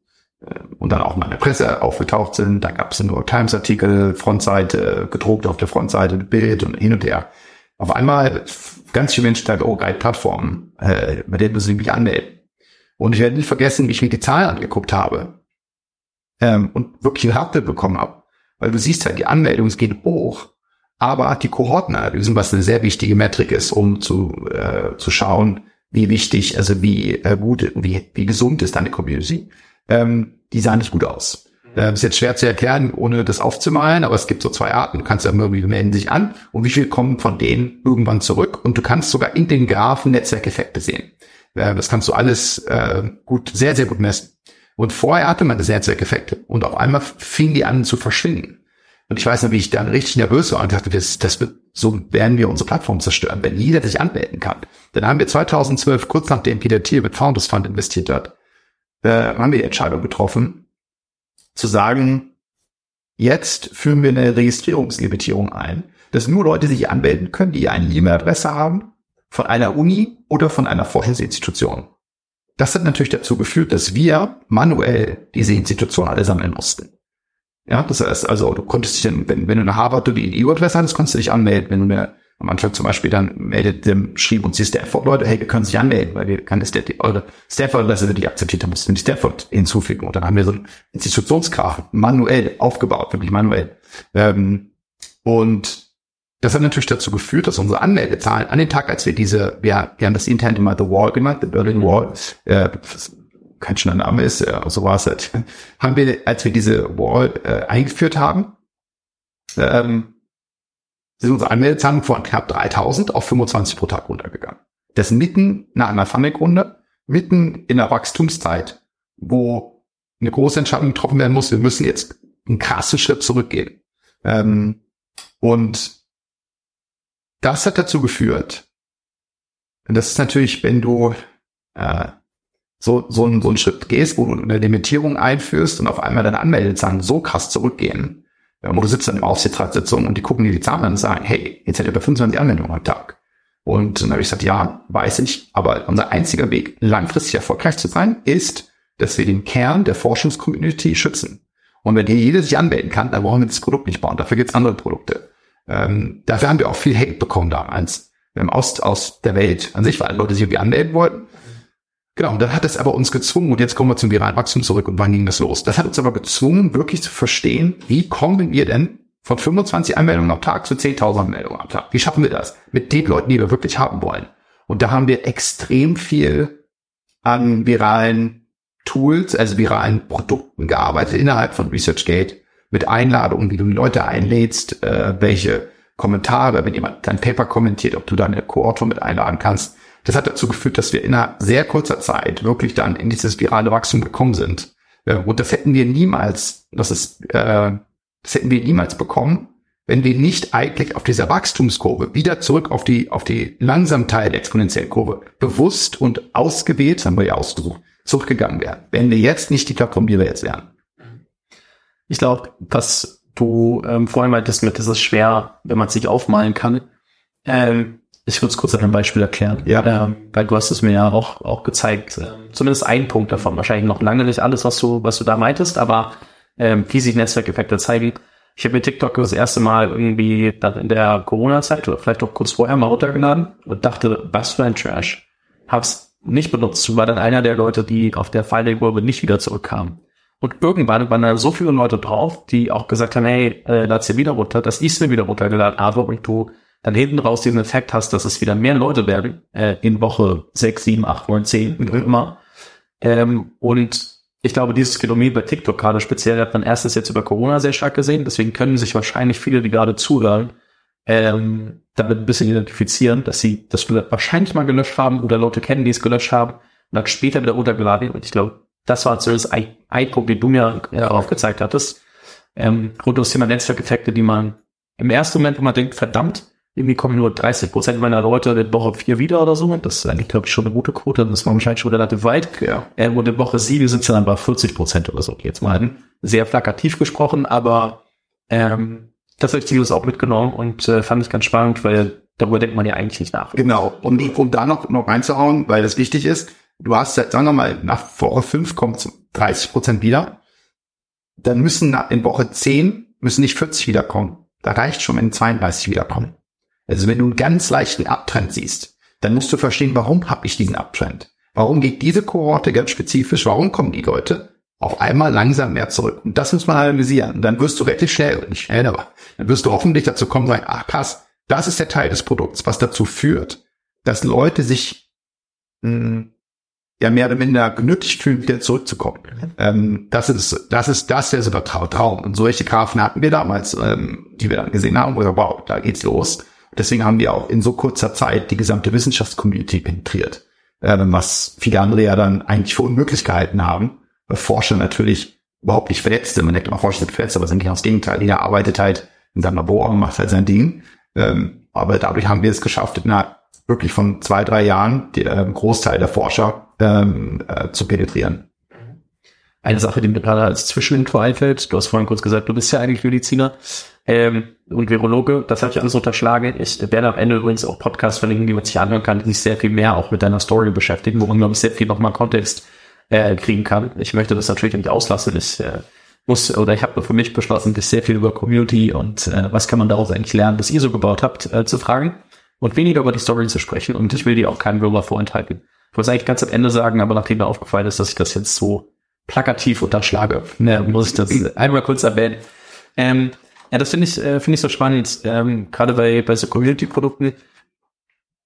B: äh, und dann auch mal in der Presse aufgetaucht sind. Da gab es New York Times Artikel, Frontseite, gedruckt auf der Frontseite, Bild und hin und her. Auf einmal ganz viele Menschen sagen, oh, geil, Plattformen, äh, bei denen müssen sie mich anmelden. Und ich werde nicht vergessen, wie ich mir die Zahlen angeguckt habe ähm, und wirklich eine Harte bekommen habe. Weil du siehst halt, die Anmeldungen gehen hoch, aber die Kohortenanalysen, was eine sehr wichtige Metrik ist, um zu, äh, zu schauen, wie wichtig, also wie äh, gut, wie, wie gesund ist deine Community, ähm, die sahen nicht gut aus. Äh, ist jetzt schwer zu erklären, ohne das aufzumalen, aber es gibt so zwei Arten. Du kannst ja irgendwie melden sich an und wie viel kommen von denen irgendwann zurück und du kannst sogar in den Graphen Netzwerkeffekte sehen. Äh, das kannst du alles äh, gut, sehr, sehr gut messen. Und vorher hatte man das Netzwerkeffekte und auf einmal fingen die an zu verschwinden. Und ich weiß noch, wie ich dann richtig nervös war und dachte, das, das wird, so werden wir unsere Plattform zerstören, wenn jeder sich anmelden kann. Dann haben wir 2012, kurz nachdem Peter Thiel mit Founders Fund investiert hat, äh, haben wir die Entscheidung getroffen, zu sagen, jetzt führen wir eine Registrierungslimitierung ein, dass nur Leute sich anmelden können, die eine E-Mail-Adresse haben, von einer Uni oder von einer Forschungsinstitution. Das hat natürlich dazu geführt, dass wir manuell diese Institutionen alle sammeln mussten. Ja, das heißt also, du konntest dich, dann, wenn, wenn du eine Harvard oder die EU-Adresse hattest, konntest du dich anmelden. Wenn du eine am Anfang zum Beispiel dann meldet dem, schrieb uns die Stafford-Leute, hey, wir können sich anmelden, weil wir kann das der, eure Stafford-Adresse die akzeptiert, dann mussten wir die Stafford hinzufügen. Und dann haben wir so ein Institutionsgraph manuell aufgebaut, wirklich manuell. Ähm, und das hat natürlich dazu geführt, dass unsere Anmeldezahlen an den Tag, als wir diese, wir, wir haben das intern immer The Wall genannt, The Berlin Wall, äh, kein schöner Name ist, äh, so war es halt, haben wir, als wir diese Wall äh, eingeführt haben, ähm, sind unsere Anmeldezahlen von knapp 3000 auf 25 pro Tag runtergegangen. Das mitten nach einer Funding-Runde, mitten in der Wachstumszeit, wo eine große Entscheidung getroffen werden muss, wir müssen jetzt einen krassen Schritt zurückgehen. Ähm, und das hat dazu geführt, und das ist natürlich, wenn du äh, so, so, so einen Schritt gehst, wo du eine Limitierung einführst und auf einmal deine Anmeldezahlen so krass zurückgehen, wo du sitzt dann im Aufsichtsratssitzung und die gucken dir die Zahlen an und sagen, hey, jetzt hätte über 25 Anmeldungen am Tag. Und dann habe ich gesagt, ja, weiß ich, aber unser einziger Weg, langfristig erfolgreich zu sein, ist, dass wir den Kern der Forschungscommunity schützen. Und wenn hier jeder sich anmelden kann, dann brauchen wir das Produkt nicht bauen. Dafür gibt es andere Produkte. Ähm, dafür haben wir auch viel Hate bekommen damals im Ost aus der Welt an sich, weil Leute sich irgendwie anmelden wollten. Genau, und dann hat es aber uns gezwungen, und jetzt kommen wir zum viralen Wachstum zurück, und wann ging das los? Das hat uns aber gezwungen, wirklich zu verstehen, wie kommen wir denn von 25 Anmeldungen am Tag zu 10.000 Anmeldungen am Tag? Wie schaffen wir das? Mit den Leuten, die wir wirklich haben wollen. Und da haben wir extrem viel an viralen Tools, also viralen Produkten gearbeitet innerhalb von ResearchGate mit Einladungen, wie du Leute einlädst, äh, welche Kommentare, wenn jemand dein Paper kommentiert, ob du deine Co-Autor mit einladen kannst, das hat dazu geführt, dass wir in einer sehr kurzer Zeit wirklich dann in dieses virale Wachstum gekommen sind. Und das hätten wir niemals, das ist, äh, das hätten wir niemals bekommen, wenn wir nicht eigentlich auf dieser Wachstumskurve wieder zurück auf die, auf die langsam Teil der exponentiellen Kurve bewusst und ausgewählt, haben wir ja ausgesucht, zurückgegangen wären. Wenn wir jetzt nicht die Plattform, die wir jetzt wären.
A: Ich glaube, was du ähm, vorhin meintest mit, das ist schwer, wenn man sich aufmalen kann. Ähm, ich würde es kurz an einem Beispiel erklären. Ja. Ähm, weil du hast es mir ja auch, auch gezeigt. Ähm, zumindest ein Punkt davon. Wahrscheinlich noch lange nicht alles, was du, was du da meintest, aber ähm, wie sich Netzwerkeffekte zeigen. Ich habe mir TikTok das erste Mal irgendwie dann in der Corona-Zeit oder vielleicht auch kurz vorher mal runtergeladen und dachte, was für ein Trash. Hab's nicht benutzt, war dann einer der Leute, die auf der Finding-Kurve nicht wieder zurückkamen. Und irgendwann waren da so viele Leute drauf, die auch gesagt haben, hey, äh, lad's dir wieder runter, dass ich es mir wieder runtergeladen habe und du dann hinten raus diesen Effekt hast, dass es wieder mehr Leute werden, äh, in Woche 6, 7, 8, 9, 10, wie immer. Ähm, und ich glaube, dieses Phänomen bei TikTok gerade speziell hat man erstes jetzt über Corona sehr stark gesehen. Deswegen können sich wahrscheinlich viele, die gerade zuhören, ähm, damit ein bisschen identifizieren, dass sie das wahrscheinlich mal gelöscht haben oder Leute kennen, die es gelöscht haben und dann später wieder runtergeladen. Und ich glaube, das war zumindest ein, ein Punkt, den du mir darauf gezeigt hattest. Ähm, rund um das Thema Netzwerkeffekte, die man im ersten Moment, wo man denkt, verdammt, irgendwie kommen nur 30 Prozent meiner Leute in Woche 4 wieder oder so. Das ist eigentlich, glaube ich, schon eine gute Quote. Das war wahrscheinlich schon relativ weit. Ja. Äh, und in Woche 7 sind es dann bei 40 Prozent oder so. Jetzt mal sehr plakativ gesprochen, aber ähm, das habe ich Zielus auch mitgenommen und äh, fand ich ganz spannend, weil darüber denkt man ja eigentlich nicht nach.
B: Genau. Und um da noch, noch reinzuhauen, weil das wichtig ist, du hast, sagen wir mal, nach Woche 5 kommt 30 Prozent wieder. Dann müssen in Woche 10 müssen nicht 40 wiederkommen. Da reicht schon, wenn 32 wiederkommen. Also wenn du einen ganz leichten Abtrend siehst, dann musst du verstehen, warum habe ich diesen Abtrend? Warum geht diese Kohorte ganz spezifisch, warum kommen die Leute auf einmal langsam mehr zurück? Und das muss man analysieren. Dann wirst du relativ schnell, nicht schnell, aber dann wirst du hoffentlich dazu kommen, sagen, ach krass, das ist der Teil des Produkts, was dazu führt, dass Leute sich mh, hm, ja mehr oder minder genötigt fühlen, wieder zurückzukommen. Ähm, das ist das ist das der super Traum. Und solche Grafen hatten wir damals, ähm, die wir dann gesehen haben, wo wir, wow, da geht's los. Deswegen haben wir auch in so kurzer Zeit die gesamte Wissenschaftscommunity penetriert, äh, was viele andere ja dann eigentlich für unmöglich gehalten haben, weil Forscher natürlich überhaupt nicht verletzt sind. Man denkt immer, Forscher sind verletzt, aber sind genau das Gegenteil. Jeder arbeitet halt in seinem Labor und macht halt sein Ding. Ähm, aber dadurch haben wir es geschafft, in wirklich von zwei, drei Jahren den äh, Großteil der Forscher ähm, äh, zu penetrieren.
A: Eine Sache, die mir gerade als Zwischeninfo einfällt, du hast vorhin kurz gesagt, du bist ja eigentlich Mediziner ähm, und Virologe, das habe ich alles unterschlagen. Ich werde am Ende übrigens auch Podcasts verlinken, die man sich anhören kann, die sich sehr viel mehr auch mit deiner Story beschäftigen, wo man, glaube ich, sehr viel nochmal Kontext äh, kriegen kann. Ich möchte das natürlich nicht auslassen. Ich äh, muss, oder ich habe für mich beschlossen, dich sehr viel über Community und äh, was kann man daraus eigentlich lernen, was ihr so gebaut habt, äh, zu fragen. und weniger über die Story zu sprechen. Und ich will die auch keinem Bürger vorenthalten. Ich wollte eigentlich ganz am Ende sagen, aber nachdem mir aufgefallen ist, dass ich das jetzt so plakativ unterschlage, ne, muss ich das einmal kurz erwähnen. Ähm, ja, das finde ich, äh, finde ich so spannend, ähm, gerade bei, bei so Community-Produkten.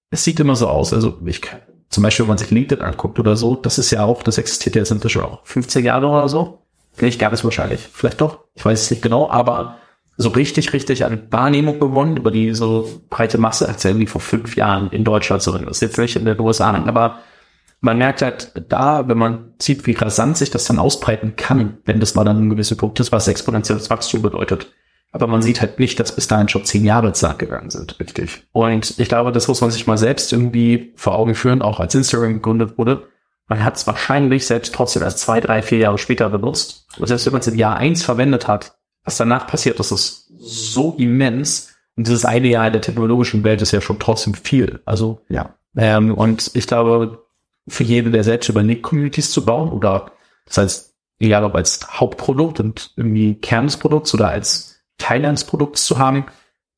A: Es sieht immer so aus. Also ich kann, zum Beispiel, wenn man sich LinkedIn anguckt oder so, das ist ja auch, das existiert ja jetzt inzwischen auch 15 Jahre oder so. Vielleicht gab es wahrscheinlich. Vielleicht doch. Ich weiß es nicht genau, aber so richtig, richtig an Wahrnehmung gewonnen über die so breite Masse als irgendwie vor fünf Jahren in Deutschland so. Das ist jetzt nicht in den USA, aber man merkt halt da, wenn man sieht, wie rasant sich das dann ausbreiten kann, wenn das mal dann ein gewisser Punkt ist, was exponentielles Wachstum bedeutet. Aber man sieht halt nicht, dass bis dahin schon zehn Jahre ins Land gegangen sind. Richtig. Und ich glaube, das muss man sich mal selbst irgendwie vor Augen führen, auch als Instagram gegründet wurde. Man hat es wahrscheinlich selbst trotzdem erst zwei, drei, vier Jahre später benutzt. Und selbst wenn man es in Jahr eins verwendet hat, was danach passiert, das ist so immens. Und dieses eine Jahr in der technologischen Welt ist ja schon trotzdem viel. Also, ja. Ähm, und ich glaube, für jeden, der selbst überlegt, Communities zu bauen oder das heißt, egal ob als Hauptprodukt und irgendwie Kern des Produkts oder als Teil eines Produkts zu haben,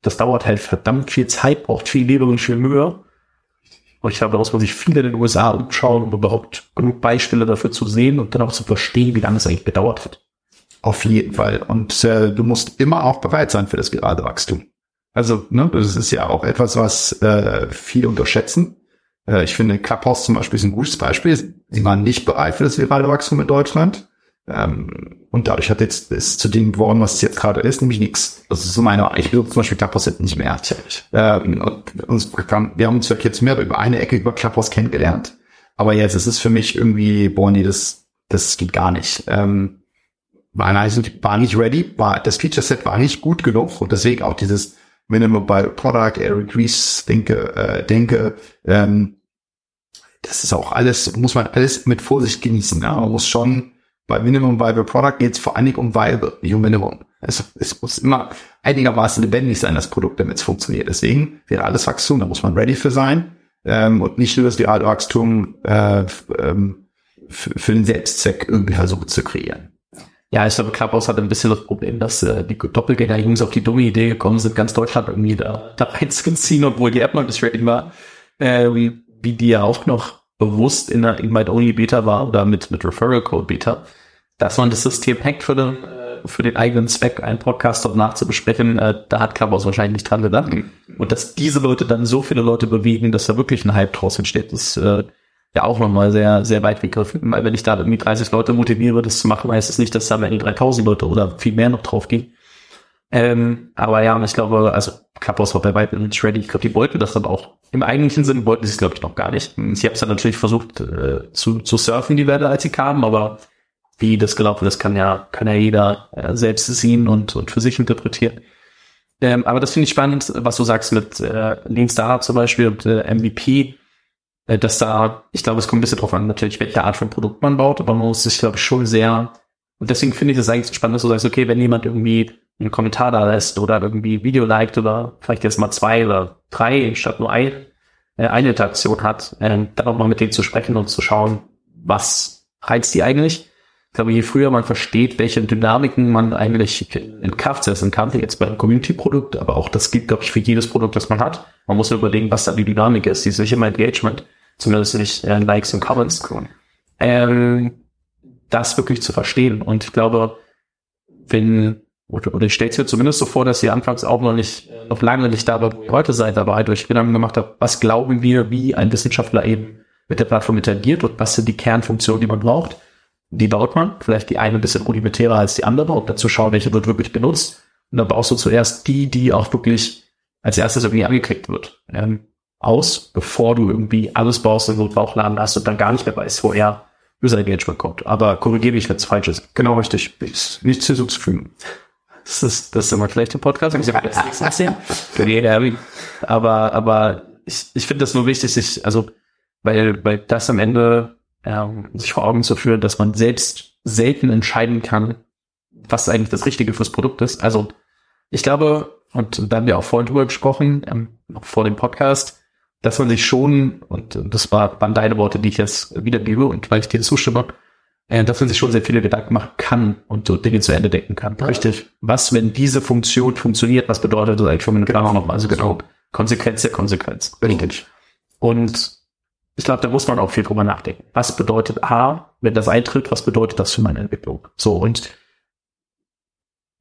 A: das dauert halt verdammt viel Zeit, braucht viel Liebe und viel Mühe. Und ich glaube, da muss man sich viel in den USA umschauen, um überhaupt genug Beispiele dafür zu sehen und dann auch zu verstehen, wie lange es eigentlich gedauert hat.
B: Auf jeden Fall. Und äh, du musst immer auch bereit sein für das gerade Wachstum. Also, ne, das ist ja auch etwas, was äh, viele unterschätzen. Äh, ich finde, Clubhouse zum Beispiel ist ein gutes Beispiel. Sie waren nicht bereit für das virale Wachstum in Deutschland. Ähm, und dadurch hat jetzt es zu dem geworden, was es jetzt gerade ist, nämlich nichts. Das ist so meine, ich will zum Beispiel Clubhouse jetzt nicht mehr. Ähm, wir haben uns jetzt mehr über eine Ecke über Clubhouse kennengelernt. Aber jetzt ist es für mich irgendwie, boah, nee, das, das geht gar nicht. Ähm, war, war nicht ready, war, das Feature Set war nicht gut genug und deswegen auch dieses Minimum bei Product, Eric Ries denke, äh, denke, ähm, das ist auch alles, muss man alles mit Vorsicht genießen. Ja? Man muss schon, bei Minimum Viable Product geht es vor allen Dingen um Viable, nicht um Minimum. Es, es muss immer einigermaßen lebendig sein, das Produkt, damit es funktioniert. Deswegen wäre alles Wachstum, da muss man ready für sein ähm, und nicht nur das Wachstum äh, ähm, für, den Selbstzweck irgendwie versuchen zu kreieren.
A: Ja, ich glaube, Clubhouse hat ein bisschen das Problem, dass äh, die Doppelgänger-Jungs auf die dumme Idee gekommen sind, ganz Deutschland irgendwie da, da reinzuziehen, obwohl die App noch das Rating war, äh, wie, wie die ja auch noch bewusst in der Invite-Only-Beta war oder mit, mit Referral-Code-Beta, dass man das System hackt für den, äh, für den eigenen Zweck, einen Podcast dort nachzubesprechen, äh, da hat Clubhouse wahrscheinlich nicht dran gedacht. Und dass diese Leute dann so viele Leute bewegen, dass da wirklich ein Hype draus entsteht, das äh, ja auch nochmal sehr, sehr weit gegriffen. Weil wenn ich da irgendwie 30 Leute motiviere, das zu machen, heißt es nicht, dass da am Ende 3000 Leute oder viel mehr noch drauf gehen. Ähm, aber ja, ich glaube, also Clubhouse war bei weitem nicht ready. Ich glaube, die wollten das aber auch im eigentlichen Sinn wollten sie es, glaube ich, noch gar nicht. Sie haben es dann natürlich versucht äh, zu, zu surfen, die Welle, als sie kamen, aber wie das gelaufen ist, kann ja, kann ja jeder äh, selbst sehen und, und für sich interpretieren. Ähm, aber das finde ich spannend, was du sagst mit äh, Lean Startup zum Beispiel und äh, MVP dass da, ich glaube, es kommt ein bisschen drauf an, natürlich, welche Art von Produkt man baut, aber man muss sich, glaube ich, schon sehr, und deswegen finde ich es eigentlich spannend, dass du sagst, okay, wenn jemand irgendwie einen Kommentar da lässt oder irgendwie Video liked oder vielleicht jetzt mal zwei oder drei statt nur ein, äh, eine Interaktion hat, äh, dann auch mal mit denen zu sprechen und zu schauen, was reizt die eigentlich. Ich glaube, je früher man versteht, welche Dynamiken man eigentlich in Kraft setzen kann, jetzt bei einem Community-Produkt, aber auch das gilt, glaube ich, für jedes Produkt, das man hat. Man muss überlegen, was da die Dynamik ist, die ist nicht immer Engagement, zumindest nicht äh, Likes und Comments. Ähm, das wirklich zu verstehen. Und ich glaube, wenn, oder, oder ich stelle es mir zumindest so vor, dass ihr anfangs auch noch nicht, noch lange nicht da ihr heute seid, aber halt euch Gedanken gemacht habt, was glauben wir, wie ein Wissenschaftler eben mit der Plattform interagiert und was sind die Kernfunktionen, die man braucht die baut man, vielleicht die eine ein bisschen rudimentärer als die andere und dazu schauen, welche wird wirklich benutzt. Und dann baust du zuerst die, die auch wirklich als erstes irgendwie angeklickt wird, ähm, aus, bevor du irgendwie alles baust und so Bauchladen hast und dann gar nicht mehr weißt, woher User Engagement kommt. Aber korrigiere mich, wenn es falsch ist.
B: Genau richtig. Ist nichts hinzuzufügen.
A: Das ist, das ist immer schlecht im Podcast. Ich das aber, aber ich, ich finde das nur wichtig, sich, also, weil, weil das am Ende ähm, sich vor Augen zu führen, dass man selbst selten entscheiden kann, was eigentlich das Richtige fürs Produkt ist. Also ich glaube, und da haben wir auch vorhin drüber gesprochen, ähm, noch vor dem Podcast, dass man sich schon, und das war, waren deine Worte, die ich jetzt wiedergebe und weil ich dir zustimme, äh, dass man sich schon sehr viele Gedanken machen kann und so Dinge zu Ende denken kann. Richtig. Was, wenn diese Funktion funktioniert, was bedeutet das eigentlich für meine Planung nochmal? Also genau. Konsequenz der Konsequenz.
B: Richtig.
A: Und ich glaube, da muss man auch viel drüber nachdenken. Was bedeutet A, wenn das eintritt, was bedeutet das für meine Entwicklung? So, und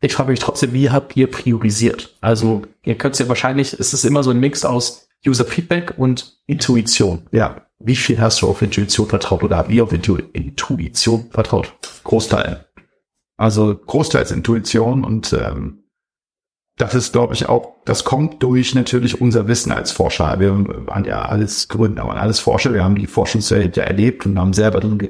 A: ich frage mich trotzdem, wie habt ihr priorisiert? Also, ihr könnt ja wahrscheinlich, es ist immer so ein Mix aus User Feedback und Intuition.
B: Ja.
A: Wie viel hast du auf Intuition vertraut oder wie auf Intu Intuition vertraut?
B: Großteil. Also Großteils Intuition und ähm, das ist, glaube ich, auch, das kommt durch natürlich unser Wissen als Forscher. Wir waren ja alles Gründer, waren alles Forscher. Wir haben die Forschungswelt ja erlebt und haben selber drin,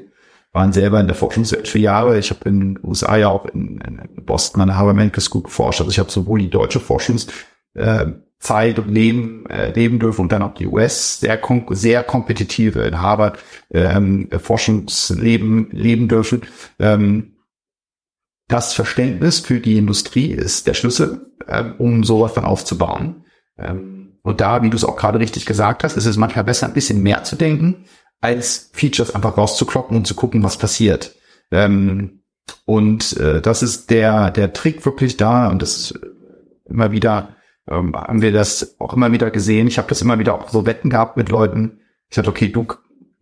B: waren selber in der Forschungswelt für Jahre. Ich habe in den USA ja auch in, in Boston an der Harvard Medical School geforscht. Also ich habe sowohl die deutsche Forschungszeit äh, und Leben, äh, leben dürfen und dann auch die US sehr, sehr kompetitive in Harvard ähm, Forschungsleben leben dürfen. Ähm, das Verständnis für die Industrie ist der Schlüssel, ähm, um sowas dann aufzubauen. Ähm, und da, wie du es auch gerade richtig gesagt hast, ist es manchmal besser, ein bisschen mehr zu denken, als Features einfach rauszukloppen und zu gucken, was passiert. Ähm, und äh, das ist der, der Trick wirklich da und das ist immer wieder, ähm, haben wir das auch immer wieder gesehen. Ich habe das immer wieder auch so Wetten gehabt mit Leuten. Ich sagte, okay, du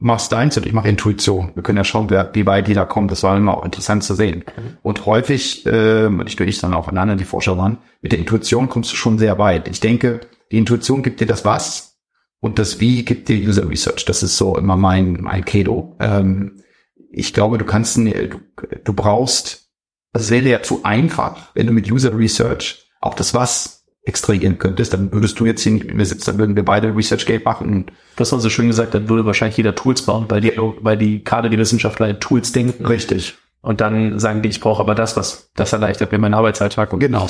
B: machst deins und ich mache Intuition. Wir können ja schauen, wer, wie weit die da kommt. Das war immer auch interessant zu sehen. Mhm. Und häufig, äh, nicht nur ich, sondern auch andere, die Forscher waren, mit der Intuition kommst du schon sehr weit. Ich denke, die Intuition gibt dir das Was und das Wie gibt dir User Research. Das ist so immer mein, mein Credo. Ähm, ich glaube, du kannst, du, du brauchst, das wäre ja zu einfach, wenn du mit User Research auch das Was extrahieren könntest, dann würdest du jetzt hier nicht mit mir sitzen, dann würden wir beide ResearchGate machen.
A: Das war so schön gesagt, dann würde wahrscheinlich jeder Tools bauen, weil die, weil die gerade die Wissenschaftler in Tools denken.
B: Richtig.
A: Und dann sagen die, ich brauche aber das, was das erleichtert mir meinen Arbeitsalltag
B: und genau.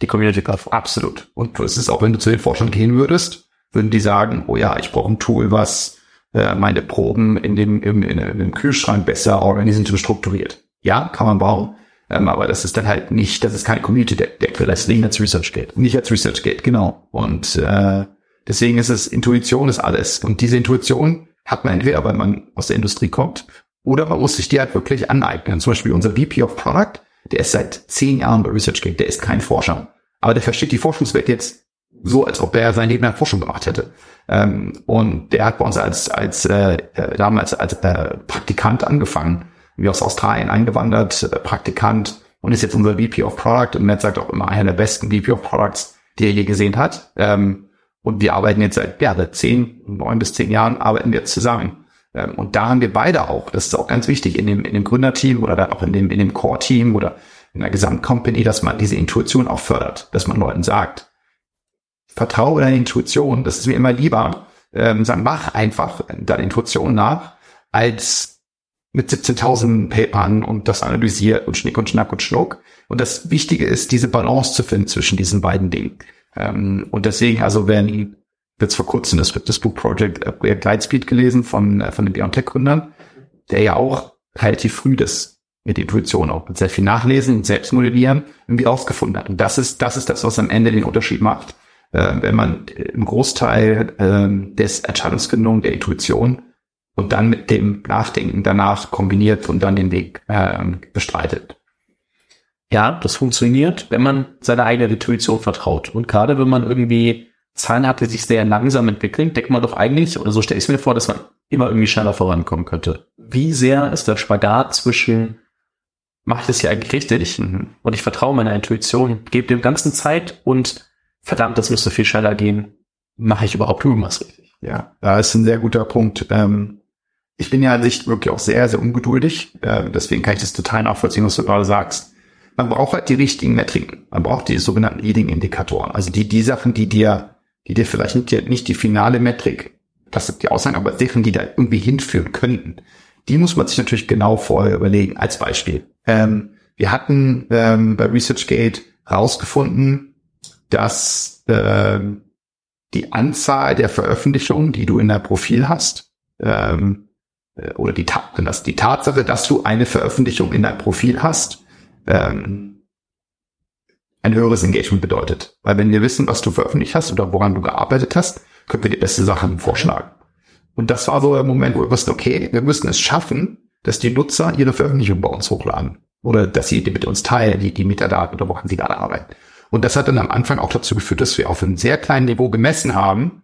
A: die Community Plattform.
B: Absolut. Und es ist auch, wenn du zu den Forschern gehen würdest, würden die sagen, oh ja, ich brauche ein Tool, was äh, meine Proben in dem, im, in, in dem Kühlschrank besser organisiert und strukturiert. Ja, kann man bauen. Ähm, aber das ist dann halt nicht, das ist keine Community Deck, für das Ding als Research geht. Nicht als Research geht, genau. Und äh, deswegen ist es, Intuition ist alles. Und diese Intuition hat man entweder, weil man aus der Industrie kommt, oder man muss sich die halt wirklich aneignen. Zum Beispiel unser VP of Product, der ist seit zehn Jahren bei ResearchGate, der ist kein Forscher. Aber der versteht die Forschungswelt jetzt so, als ob er sein Leben lang Forschung gemacht hätte. Ähm, und der hat bei uns als, als äh, äh damals als äh, Praktikant angefangen wie aus Australien eingewandert, äh, Praktikant und ist jetzt unser VP of Product und Matt sagt auch immer einer der besten VP of Products, die er je gesehen hat. Ähm, und wir arbeiten jetzt seit, ja, seit zehn, neun bis zehn Jahren arbeiten wir jetzt zusammen. Ähm, und da haben wir beide auch, das ist auch ganz wichtig, in dem, in dem Gründerteam oder dann auch in dem, in dem Core-Team oder in der Gesamtcompany, dass man diese Intuition auch fördert, dass man Leuten sagt, vertraue deiner Intuition, das ist mir immer lieber, ähm, sagen, mach einfach deine Intuition nach, als mit 17.000 Papern und das analysiert und Schnick und Schnack und Schnuck. Und das Wichtige ist, diese Balance zu finden zwischen diesen beiden Dingen. Ähm, und deswegen, also wenn jetzt vor kurzem das, das Buch Project äh, Glidespeed gelesen von, äh, von den BioNTech-Gründern, der ja auch relativ früh das mit Intuition auch mit sehr viel Nachlesen und Selbstmodellieren irgendwie aufgefunden hat. Und das ist, das ist das, was am Ende den Unterschied macht. Äh, wenn man im Großteil äh, des Entscheidungsfindung der Intuition und dann mit dem Nachdenken danach kombiniert und dann den Weg äh, bestreitet.
A: Ja, das funktioniert, wenn man seiner eigenen Intuition vertraut. Und gerade wenn man irgendwie Zahlen hat, die sich sehr langsam entwickeln, denkt man doch eigentlich, oder so stelle ich es mir vor, dass man immer irgendwie schneller vorankommen könnte. Wie sehr ist der Spagat zwischen, mache ich das hier eigentlich richtig mhm. und ich vertraue meiner Intuition, gebe dem Ganzen Zeit und verdammt, das müsste viel schneller gehen, mache ich überhaupt irgendwas richtig?
B: Ja, da ist ein sehr guter Punkt. Ähm, ich bin ja an sich wirklich auch sehr, sehr ungeduldig. Äh, deswegen kann ich das total nachvollziehen, was du gerade sagst. Man braucht halt die richtigen Metriken. Man braucht die sogenannten Leading-Indikatoren. Also die, die Sachen, die dir, die dir vielleicht nicht, nicht die finale Metrik, das sind die Aussagen, aber Sachen, die da irgendwie hinführen könnten. Die muss man sich natürlich genau vorher überlegen. Als Beispiel. Ähm, wir hatten ähm, bei ResearchGate herausgefunden, dass ähm, die Anzahl der Veröffentlichungen, die du in deinem Profil hast, ähm, äh, oder die, das, die Tatsache, dass du eine Veröffentlichung in deinem Profil hast, ähm, ein höheres Engagement bedeutet. Weil wenn wir wissen, was du veröffentlicht hast oder woran du gearbeitet hast, können wir dir beste Sachen vorschlagen. Und das war so der Moment, wo wir wussten, okay, wir müssen es schaffen, dass die Nutzer ihre Veröffentlichung bei uns hochladen. Oder dass sie die mit uns teilen, die, die Metadaten oder woran sie gerade arbeiten. Und das hat dann am Anfang auch dazu geführt, dass wir auf einem sehr kleinen Niveau gemessen haben,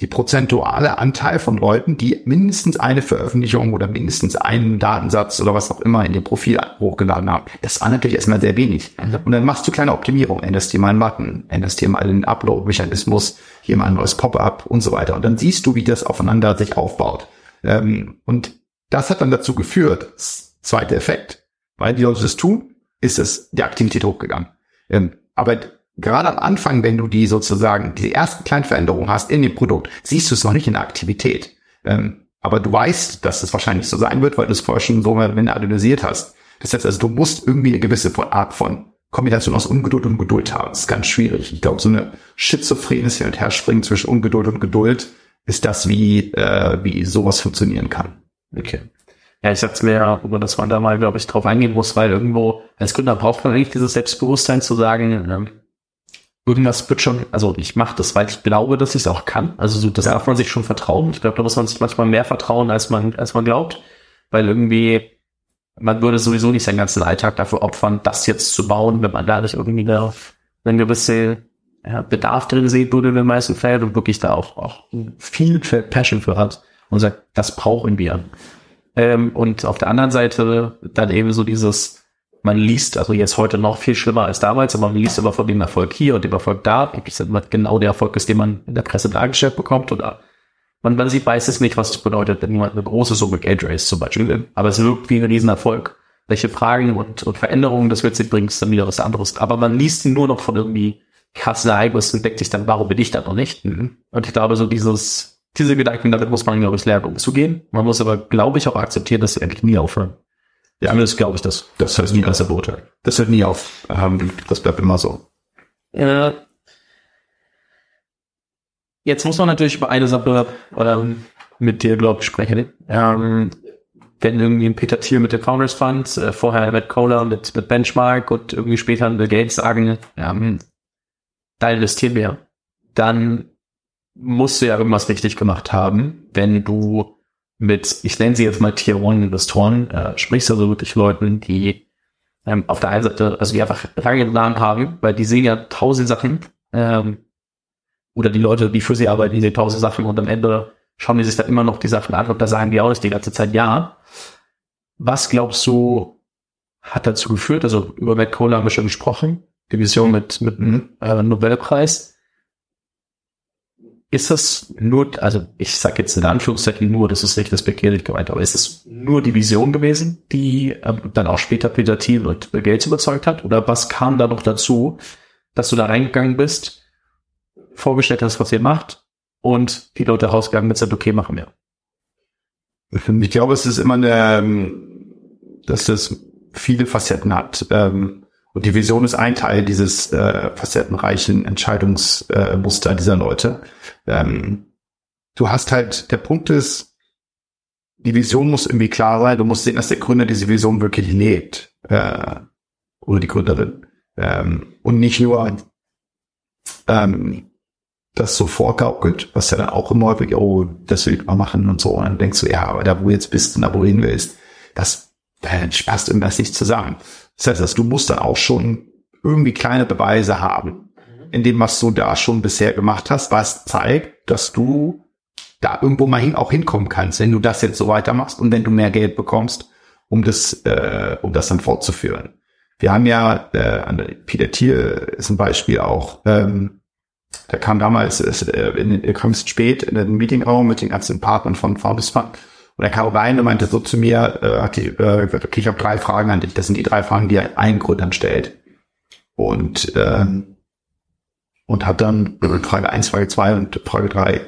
B: die prozentuale Anteil von Leuten, die mindestens eine Veröffentlichung oder mindestens einen Datensatz oder was auch immer in dem Profil hochgeladen haben. Das war natürlich erstmal sehr wenig. Und dann machst du kleine Optimierung, änderst dir mal einen Button, änderst dir mal den Upload-Mechanismus, hier mal ein neues Pop-up und so weiter. Und dann siehst du, wie das aufeinander sich aufbaut. Ähm, und das hat dann dazu geführt, zweiter Effekt, weil die Leute das tun, ist es die Aktivität hochgegangen. Ähm, aber gerade am Anfang, wenn du die sozusagen, die ersten kleinen Veränderungen hast in dem Produkt, siehst du es noch nicht in der Aktivität. Ähm, aber du weißt, dass es wahrscheinlich so sein wird, weil du es vorher schon so analysiert hast. Das heißt also, du musst irgendwie eine gewisse Art von Kombination aus Ungeduld und Geduld haben. Das ist ganz schwierig. Ich glaube, so eine schizophrenes Hin- und Herspringen zwischen Ungeduld und Geduld ist das, wie, äh, wie sowas funktionieren kann.
A: Okay. Ja, ich sag's mir, über das man da mal, glaube ich, drauf eingehen muss, weil irgendwo als Gründer braucht man eigentlich dieses Selbstbewusstsein zu sagen, ähm, irgendwas wird schon, also ich mache das, weil ich glaube, dass ich es auch kann. Also so, das darf man sich schon vertrauen. Ich glaube, da muss man sich manchmal mehr vertrauen, als man, als man glaubt. Weil irgendwie, man würde sowieso nicht seinen ganzen Alltag dafür opfern, das jetzt zu bauen, wenn man da nicht irgendwie eine, eine gewisse ja, Bedarf drin sieht, würde in den meisten Fällen und wirklich da auch, auch viel Passion für hat und sagt, das brauchen wir. Ähm, und auf der anderen Seite dann eben so dieses, man liest, also jetzt heute noch viel schlimmer als damals, aber man liest immer von dem Erfolg hier und dem Erfolg da. Sag mal, genau der Erfolg ist, den man in der Presse dargestellt bekommt oder man, man sieht, weiß es nicht, was es bedeutet, wenn jemand eine große Summe Geld race zum Beispiel. Aber es wirkt wie ein Riesenerfolg. Welche Fragen und, und Veränderungen das wird sie bringen, ist dann wieder was anderes. Aber man liest ihn nur noch von irgendwie krassen Ereignissen und denkt sich dann, warum bin ich da noch nicht? Mhm. Und ich glaube, so dieses, diese Gedanken, damit muss man, glaube ich, lernen, umzugehen. Man muss aber, glaube ich, auch akzeptieren, dass sie eigentlich nie aufhören. Ja, das glaube ich, das, das hört nie besser beurteilen. Das hört nie auf. Ähm, das bleibt immer so. Äh, jetzt muss man natürlich über eine Sache oder mit dir, glaube ich, sprechen. Ähm, wenn irgendwie ein Peter Thiel mit der Founders Fund, äh, vorher Matt Kohler mit, mit Benchmark und irgendwie später Bill Gates sagen, ähm, da investieren wir, dann musst du ja irgendwas richtig gemacht haben, wenn du mit, ich nenne sie jetzt mal Tier One Investoren, äh, sprichst also wirklich Leuten, die ähm, auf der einen Seite, also die einfach lange Plan haben, weil die sehen ja tausend Sachen, ähm, oder die Leute, die für sie arbeiten, die sehen tausend Sachen und am Ende schauen die sich dann immer noch die Sachen an und da sagen die auch nicht die ganze Zeit ja. Was glaubst du, hat dazu geführt, also über Matt Kohler haben wir schon gesprochen, die Vision mit, mit einem äh, Nobelpreis, ist das nur, also ich sage jetzt in Anführungszeichen nur, das ist nicht das respektierlich gemeint, aber ist es nur die Vision gewesen, die ähm, dann auch später Peter Thiel und Bill Gates überzeugt hat? Oder was kam da noch dazu, dass du da reingegangen bist, vorgestellt hast, was ihr macht und die Leute rausgegangen mit sind, okay, machen wir?
B: Ich glaube, es ist immer eine, ähm, dass das viele Facetten hat. Ähm, und die Vision ist ein Teil dieses äh, facettenreichen Entscheidungsmuster äh, dieser Leute. Ähm, du hast halt, der Punkt ist, die Vision muss irgendwie klar sein. Du musst sehen, dass der Gründer diese Vision wirklich lebt. Äh, oder die Gründerin. Ähm, und nicht nur ähm, das so vorgaukelt, was ja dann auch immer häufig, oh, das will ich mal machen und so. Und dann denkst du, ja, aber da wo jetzt bist und da wo du hin willst, das äh, spaßt irgendwas nicht zusammen. Das heißt, dass du musst dann auch schon irgendwie kleine Beweise haben, in dem, was du da schon bisher gemacht hast, was zeigt, dass du da irgendwo mal hin, auch hinkommen kannst, wenn du das jetzt so weitermachst und wenn du mehr Geld bekommst, um das, äh, um das dann fortzuführen. Wir haben ja, äh, Peter Thiel ist ein Beispiel auch, ähm, der kam damals, äh, in, er kam spät in den Meetingraum mit den ganzen Partnern von Founders Fund und er kam rein und meinte so zu mir, äh, hat die, äh, okay, ich habe drei Fragen an dich. Das sind die drei Fragen, die er allen Gründern stellt. Und, ähm, und hat dann Frage eins, Frage zwei und Frage drei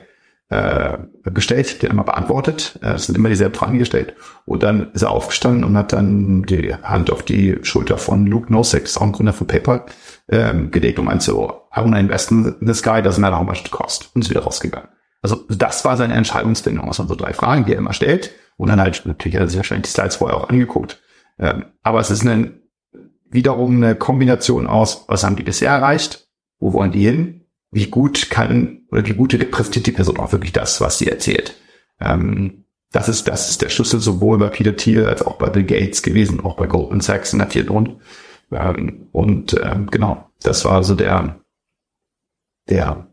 B: äh, gestellt, die immer beantwortet. Äh, es sind immer dieselben Fragen gestellt. Und dann ist er aufgestanden und hat dann die Hand auf die Schulter von Luke Nosek, ist auch ein Gründer von PayPal, ähm, gelegt und meinte so, I want to invest in this guy, doesn't matter how much it cost. Und ist wieder rausgegangen. Also das war seine Entscheidungsfindung. Das waren so drei Fragen, die er immer stellt. Und dann halt, natürlich hat er sich wahrscheinlich die Slides vorher auch angeguckt. Ähm, aber es ist eine, wiederum eine Kombination aus, was haben die bisher erreicht, wo wollen die hin, wie gut kann, oder wie gut repräsentiert die Person auch wirklich das, was sie erzählt. Ähm, das ist, das ist der Schlüssel sowohl bei Peter Thiel als auch bei Bill Gates gewesen, auch bei Goldman Sachs in der vierten Runde. Ähm, und genau, das war so der, der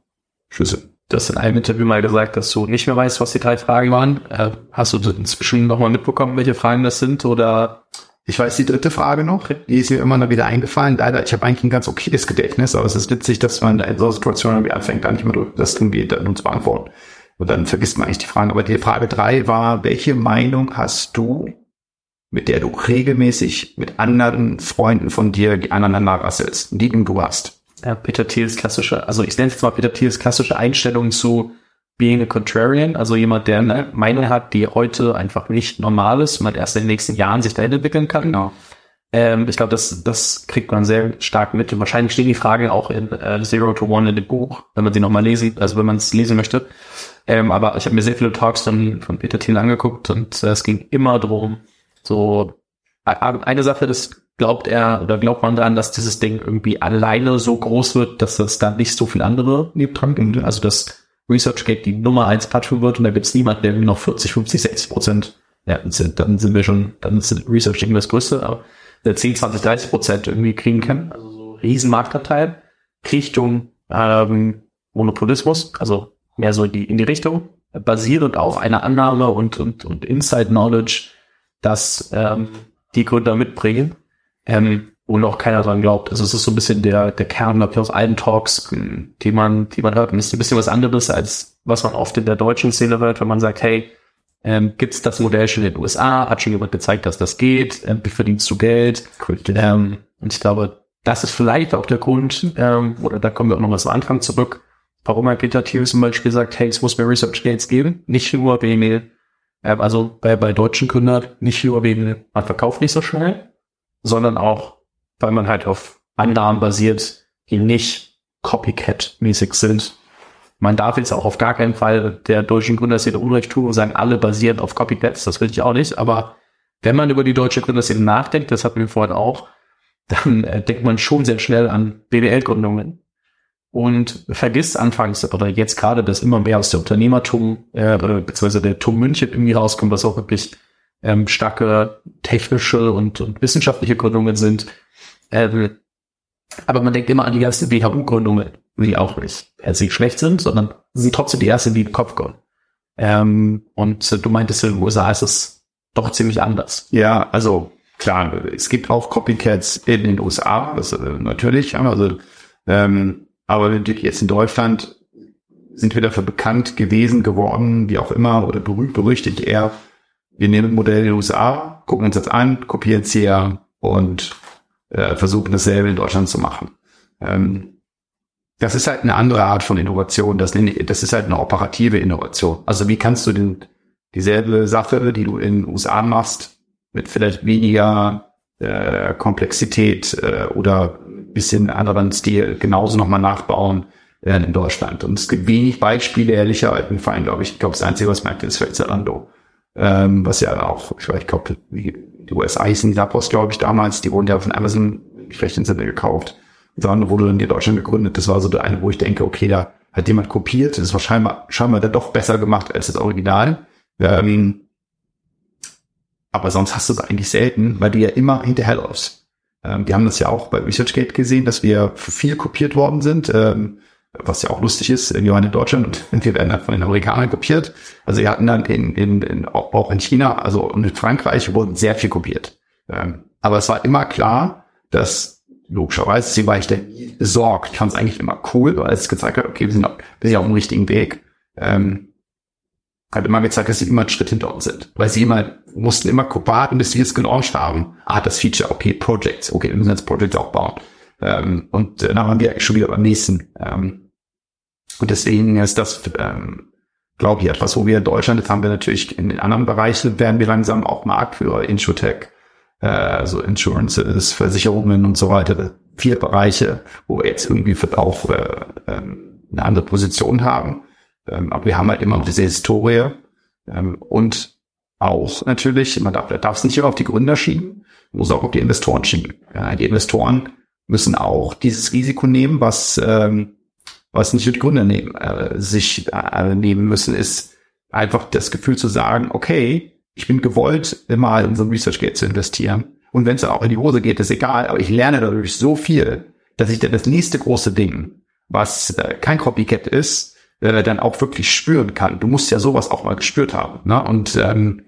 B: Schlüssel.
A: Du hast in einem Interview mal gesagt, dass du nicht mehr weißt, was die drei Fragen waren. Äh, hast du inzwischen nochmal mitbekommen, welche Fragen das sind oder?
B: Ich weiß die dritte Frage noch, die ist mir immer noch wieder eingefallen. Leider, ich habe eigentlich ein ganz okayes Gedächtnis, aber es ist witzig, dass man in so Situationen irgendwie anfängt, gar nicht mehr das irgendwie dann zu beantworten. Und dann vergisst man eigentlich die Fragen. Aber die Frage drei war, welche Meinung hast du, mit der du regelmäßig mit anderen Freunden von dir aneinander rasselst, die du hast?
A: Ja, Peter Thiels klassische, also ich nenne es jetzt mal Peter Thiels klassische Einstellung zu being a contrarian, also jemand, der eine Meinung hat, die heute einfach nicht normal ist, man erst in den nächsten Jahren sich dahin entwickeln kann. Genau. Ähm, ich glaube, das, das kriegt man sehr stark mit. Und wahrscheinlich stehen die Fragen auch in äh, Zero to One in dem Buch, wenn man sie nochmal lesen, also wenn man es lesen möchte. Ähm, aber ich habe mir sehr viele Talks dann von Peter Thiel angeguckt und äh, es ging immer darum, so eine Sache, das glaubt er oder glaubt man daran, dass dieses Ding irgendwie alleine so groß wird, dass es da nicht so viel andere nebendran gibt. Also dass ResearchGate die Nummer eins Plattform wird und da gibt es niemanden, der noch 40, 50, 60 Prozent, ja, dann sind wir schon, dann ist Research irgendwie das Größte, aber 10, 20, 30 Prozent irgendwie kriegen kann. Also so riesen Marktanteil. Richtung ähm, Monopolismus, also mehr so in die, in die Richtung, basierend auf einer Annahme und, und, und Inside Knowledge, dass ähm, die Gründer mitbringen, ähm, wo noch keiner dran glaubt. Also es ist so ein bisschen der, der Kern aus allen Talks, die man, die man hört. Und es ist ein bisschen was anderes, als was man oft in der deutschen Szene hört, wenn man sagt, hey, ähm, gibt es das Modell schon in den USA? Hat schon jemand gezeigt, dass das geht? Ähm, wie verdienst du Geld? Ähm, und ich glaube, das ist vielleicht auch der Grund, ähm, oder da kommen wir auch noch mal zum Anfang zurück, warum ein Peter Thiel zum Beispiel sagt, hey, es muss mehr Research Gates geben, nicht nur wegen, ähm, also bei, bei deutschen Gründern, nicht nur wegen, man verkauft nicht so schnell, sondern auch, weil man halt auf Annahmen basiert, die nicht Copycat-mäßig sind, man darf jetzt auch auf gar keinen Fall der deutschen Gründerszene Unrecht tun und sagen, alle basieren auf Copycats. Das will ich auch nicht. Aber wenn man über die deutsche Gründerszene nachdenkt, das hatten wir vorhin auch, dann äh, denkt man schon sehr schnell an BWL-Gründungen und vergisst anfangs oder jetzt gerade, dass immer mehr aus der Unternehmertum äh, beziehungsweise der TUM München irgendwie rauskommt, was auch wirklich ähm, starke technische und, und wissenschaftliche Gründungen sind. Äh, aber man denkt immer an die ganzen WHU-Gründungen die auch nicht per se schlecht sind, sondern sind trotzdem die erste, die den Kopf kommen. Ähm, und äh, du meintest, in den USA ist es doch ziemlich anders.
B: Ja, also klar, es gibt auch Copycats in den USA, das, äh, natürlich, also, ähm, aber natürlich jetzt in Deutschland sind wir dafür bekannt gewesen, geworden, wie auch immer, oder berühmt, berüchtigt eher. Wir nehmen Modell in den USA, gucken uns das an, kopieren es hier und äh, versuchen dasselbe in Deutschland zu machen. Ähm, das ist halt eine andere Art von Innovation. Das, das ist halt eine operative Innovation. Also wie kannst du den, dieselbe Sache, die du in den USA machst, mit vielleicht weniger äh, Komplexität äh, oder bisschen anderen Stil genauso nochmal nachbauen äh, in Deutschland. Und es gibt wenig Beispiele, ehrlicher, im Verein, glaube ich. Ich glaube, das Einzige, was merkt, ist vielleicht Zalando. Ähm, was ja auch, ich, ich glaube, die USA hießen die Zappos, glaube ich, damals, die wurden ja von Amazon vielleicht in Sinne gekauft dann wurde dann in Deutschland gegründet. Das war so der eine, wo ich denke, okay, da hat jemand kopiert. Das war scheinbar, scheinbar dann doch besser gemacht als das Original. Ähm, aber sonst hast du es eigentlich selten, weil du ja immer hinterherläufst. Ähm, wir haben das ja auch bei ResearchGate gesehen, dass wir viel kopiert worden sind, ähm, was ja auch lustig ist. Wir waren in Deutschland und wir werden dann von den Amerikanern kopiert. Also wir hatten dann in, in, in, auch in China, also und in Frankreich wurden sehr viel kopiert. Ähm, aber es war immer klar, dass logischerweise, deswegen war ich nie besorgt. Ich fand es eigentlich immer cool, weil es gezeigt hat, okay, wir sind, auf, auf dem richtigen Weg. Ähm, hat immer gezeigt, dass sie immer einen Schritt hinter uns sind. Weil sie immer, mussten immer warten, bis wir es gelauncht haben. Ah, das Feature, okay, Projects, okay, wir müssen jetzt Projects auch bauen. Ähm, und äh, dann waren wir schon wieder beim nächsten. Ähm, und deswegen ist das, ähm, glaube ich, etwas, wo wir in Deutschland, jetzt haben wir natürlich in den anderen Bereichen, werden wir langsam auch Marktführer, Insurtech, äh, also Insurances, Versicherungen und so weiter. Vier Bereiche, wo wir jetzt irgendwie auch äh, ähm, eine andere Position haben. Ähm, aber wir haben halt immer diese Historie ähm, und auch natürlich, man darf, darf es nicht immer auf die Gründer schieben, muss auch auf die Investoren schieben. Die Investoren müssen auch dieses Risiko nehmen, was ähm, was nicht die Gründer nehmen, äh, sich äh, nehmen müssen, ist einfach das Gefühl zu sagen, okay, ich bin gewollt, mal in so ein Research Gate zu investieren. Und wenn es auch in die Hose geht, ist egal, aber ich lerne dadurch so viel, dass ich dann das nächste große Ding, was äh, kein Copycat ist, äh, dann auch wirklich spüren kann. Du musst ja sowas auch mal gespürt haben. Ne? Und ähm,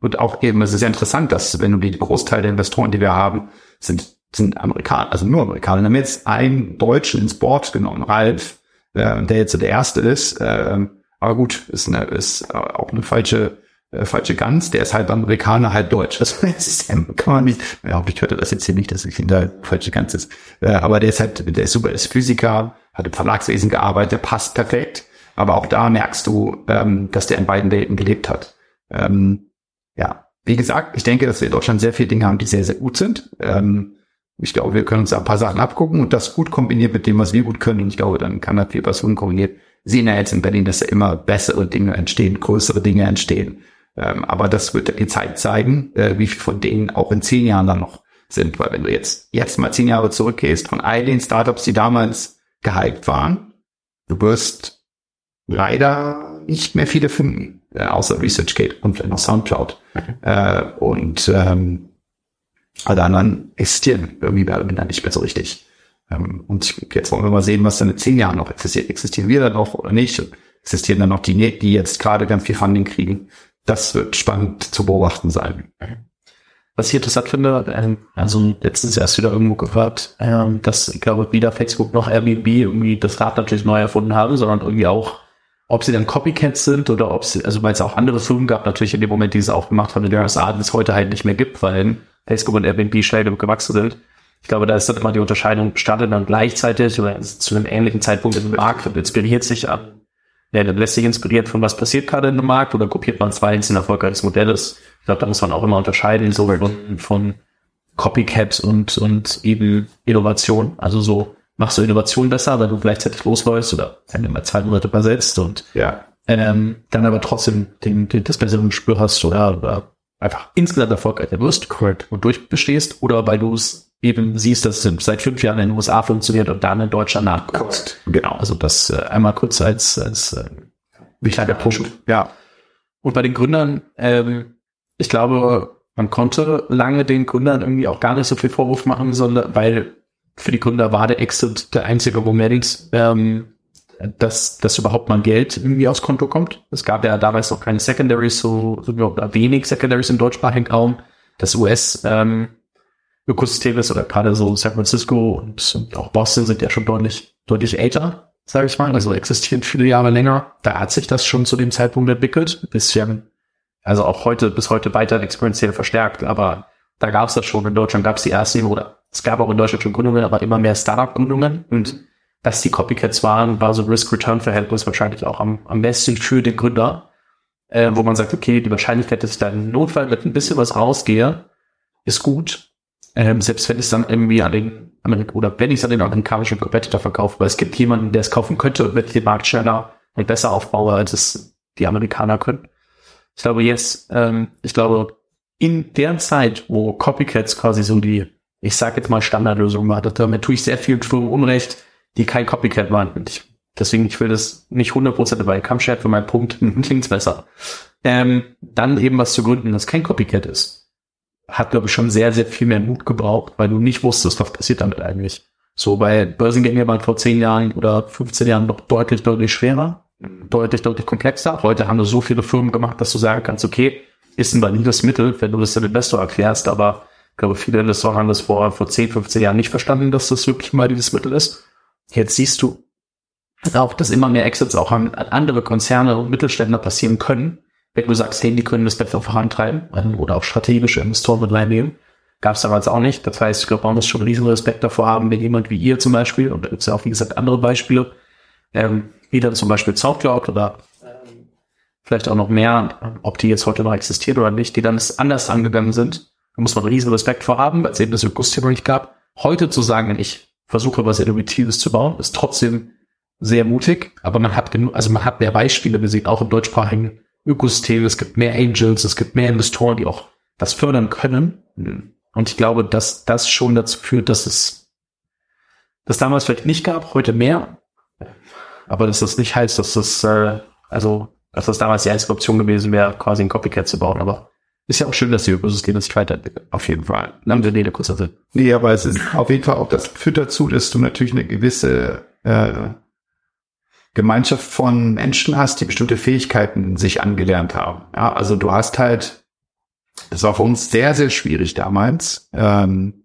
B: und auch eben, es ist ja interessant, dass wenn du die Großteil der Investoren, die wir haben, sind sind Amerikaner, also nur Amerikaner. Wir haben jetzt einen Deutschen ins Board genommen, Ralf, äh, der jetzt der erste ist. Äh, aber gut, ist, eine, ist auch eine falsche äh, falsche Gans, der ist halt Amerikaner, halt Deutsch. Das ist, kann man nicht, ja, ich hörte das jetzt hier nicht, dass ich der falsche Gans ist. Aber der ist halt, der ist super, ist Physiker, hat im Verlagswesen gearbeitet, passt perfekt. Aber auch da merkst du, ähm, dass der in beiden Welten gelebt hat. Ähm, ja, wie gesagt, ich denke, dass wir in Deutschland sehr viele Dinge haben, die sehr, sehr gut sind. Ähm, ich glaube, wir können uns da ein paar Sachen abgucken und das gut kombiniert mit dem, was wir gut können. Und ich glaube, dann kann da viel Personen kombiniert. Sehen ja jetzt in Berlin, dass da immer bessere Dinge entstehen, größere Dinge entstehen. Ähm, aber das wird die Zeit zeigen, äh, wie viel von denen auch in zehn Jahren dann noch sind. Weil wenn du jetzt, jetzt mal zehn Jahre zurückgehst von all den Startups, die damals gehypt waren, du wirst leider nicht mehr viele finden, äh, außer ResearchGate und vielleicht noch Soundcloud. Mhm. Äh, und ähm, alle anderen existieren irgendwie oder nicht mehr so richtig. Ähm, und jetzt wollen wir mal sehen, was dann in zehn Jahren noch existiert. Existieren wir dann noch oder nicht? Existieren dann noch die, die jetzt gerade ganz viel Funding kriegen? Das wird spannend zu beobachten sein.
A: Was ich interessant finde, ähm, also letztens erst wieder irgendwo gehört, ähm, dass, ich glaube, weder Facebook noch Airbnb irgendwie das Rad natürlich neu erfunden haben, sondern irgendwie auch, ob sie dann Copycats sind oder ob sie, also weil es auch andere Firmen gab, natürlich in dem Moment, die es auch gemacht haben, in der es es heute halt nicht mehr gibt, weil Facebook und Airbnb schnell gewachsen sind. Ich glaube, da ist dann immer die Unterscheidung, startet dann gleichzeitig oder zu einem ähnlichen Zeitpunkt im Markt und inspiriert sich an, ja, dann lässt sich inspiriert von was passiert gerade in dem Markt oder kopiert man zwei ein erfolgreiches Modell ist. Ich glaube, da muss man auch immer unterscheiden, so von, von Copycat und, und eben Innovation. Also so machst du Innovation besser, weil du gleichzeitig losläufst oder wenn du mal zwei Monate übersetzt und
B: ja.
A: ähm, dann aber trotzdem den, den, das bessere Gespür hast oder, oder einfach insgesamt erfolgreicher wirst Correct. und durchbestehst oder weil du es eben siehst, dass es seit fünf Jahren in den USA funktioniert und dann in Deutschland nachkommt. Genau. Also das äh, einmal kurz als, als äh, wichtiger Punkt. Ja. Und bei den Gründern, ähm, ich glaube, man konnte lange den Gründern irgendwie auch gar nicht so viel Vorwurf machen, sondern weil für die Gründer war der Exit der einzige Moment, ähm, dass, dass überhaupt mal Geld irgendwie aufs Konto kommt. Es gab ja damals noch keine Secondaries, so, so wenig Secondaries im deutschsprachigen Raum. Das US ähm, Ökosystem ist oder gerade so San Francisco und, auch Boston sind ja schon deutlich, deutlich älter, sage ich mal. Also existieren viele Jahre länger. Da hat sich das schon zu dem Zeitpunkt entwickelt. Bisschen, also auch heute, bis heute weiter exponentiell verstärkt, aber da gab es das schon. In Deutschland gab es die ersten, oder es gab auch in Deutschland schon Gründungen, aber immer mehr Startup-Gründungen und dass die Copycats waren, war so Risk-Return-Verhältnis wahrscheinlich auch am, am besten für den Gründer, äh, wo man sagt, okay, die Wahrscheinlichkeit, dass ich da im Notfall mit ein bisschen was rausgehe, ist gut. Ähm, selbst wenn es dann irgendwie an den Amerik oder wenn ich es an den amerikanischen Competitor verkaufe, weil es gibt jemanden, der es kaufen könnte und mit dem Markt schneller und besser aufbaue, als es die Amerikaner können. Ich glaube jetzt, ähm, ich glaube, in der Zeit, wo Copycats quasi so die, ich sage jetzt mal Standardlösung war, damit tue ich sehr viel für Unrecht, die kein Copycat waren. Und ich, deswegen, ich will das nicht 100% dabei. Camshared für meinen Punkt, klingt's besser. Ähm, dann eben was zu gründen, das kein Copycat ist. Hat, glaube ich, schon sehr, sehr viel mehr Mut gebraucht, weil du nicht wusstest, was passiert damit eigentlich. So bei Börsengänge waren vor 10 Jahren oder 15 Jahren noch deutlich, deutlich schwerer, deutlich, deutlich komplexer. Heute haben wir so viele Firmen gemacht, dass du sagen kannst, okay, ist ein valides Mittel, wenn du das dem Investor erklärst, aber ich glaube, viele Investoren haben das vor, vor 10, 15 Jahren nicht verstanden, dass das wirklich ein valides Mittel ist. Jetzt siehst du auch, dass immer mehr Exits auch an andere Konzerne und Mittelständler passieren können, wenn du sagst, hey, die können das besser vorantreiben oder auch strategische Investoren mit reinnehmen. Gab es damals auch nicht. Das heißt, ich glaube, man muss schon riesen Respekt davor haben, wenn jemand wie ihr zum Beispiel, und da gibt es ja auch, wie gesagt, andere Beispiele, ähm, wie dann zum Beispiel Soundcloud oder ähm, vielleicht auch noch mehr, ob die jetzt heute noch existieren oder nicht, die dann anders angegangen sind. Da muss man riesen Respekt vor haben, weil es eben das Ökosystem nicht gab. Heute zu sagen, ich versuche, was Innovatives zu bauen, ist trotzdem sehr mutig, aber man hat genug, also man hat mehr Beispiele, wir sehen auch im deutschsprachigen Ökosystem, es gibt mehr Angels, es gibt mehr Investoren, die auch das fördern können. Und ich glaube, dass das schon dazu führt, dass es das damals vielleicht nicht gab, heute mehr. Aber dass das nicht heißt, dass das, äh, also, dass das damals die einzige Option gewesen wäre, quasi ein Copycat zu bauen. Aber Ist ja auch schön, dass die Ökosysteme sich weiterentwickeln.
B: Auf jeden Fall.
A: Lange Rede, kurzer Sinn.
B: Nee, aber es ist auf jeden Fall auch, das führt dazu, dass du natürlich eine gewisse äh, Gemeinschaft von Menschen hast, die bestimmte Fähigkeiten sich angelernt haben. Ja, also du hast halt, das war für uns sehr, sehr schwierig damals, ähm,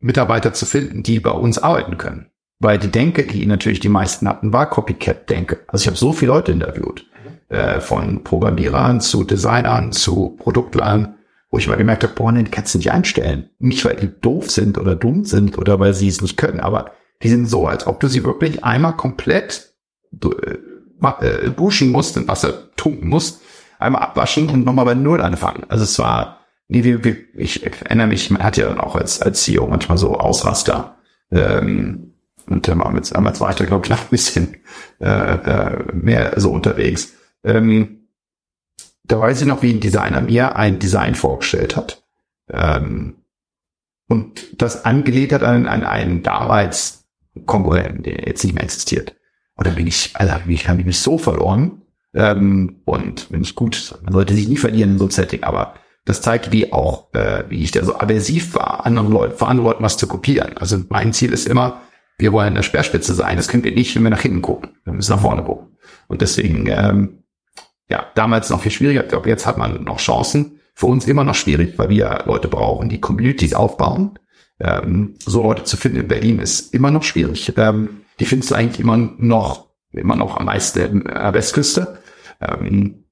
B: Mitarbeiter zu finden, die bei uns arbeiten können. Weil die Denke, die natürlich die meisten hatten, war Copycat-Denke. Also ich habe so viele Leute interviewt, äh, von Programmierern zu Designern zu Produktlern, wo ich mal gemerkt habe, boah, nee, die kannst du nicht einstellen. Nicht, weil die doof sind oder dumm sind oder weil sie es nicht können, aber die sind so, als ob du sie wirklich einmal komplett äh, duschen musst, in Wasser tunken musst, einmal abwaschen und nochmal bei Null anfangen. Also es war, nee, wie, wie, ich erinnere mich, man hat ja dann auch als, als CEO manchmal so Ausraster. Ähm, und damals, damals war ich da, glaube ich, noch ein bisschen äh, äh, mehr so unterwegs. Ähm, da weiß ich noch, wie ein Designer mir ein Design vorgestellt hat. Ähm, und das angelehnt hat an, an einen damals Konkurrenten, der jetzt nicht mehr existiert. Und dann bin ich, also ich habe mich so verloren. Ähm, und wenn ich gut, man sollte sich nie verlieren in so einem Setting, aber das zeigt, wie auch, äh, wie ich da so aversiv war, anderen Leuten, vor anderen Leuten was zu kopieren. Also mein Ziel ist immer, wir wollen eine Speerspitze sein. Das können wir nicht, wenn wir nach hinten gucken. Wir müssen nach vorne gucken. Und deswegen, ähm, ja, damals noch viel schwieriger. Ich glaube, jetzt hat man noch Chancen. Für uns immer noch schwierig, weil wir Leute brauchen, die Communities aufbauen ähm, so Leute zu finden in Berlin ist immer noch schwierig. Ähm, die findest du eigentlich immer noch, immer noch am meisten der Westküste. Ähm,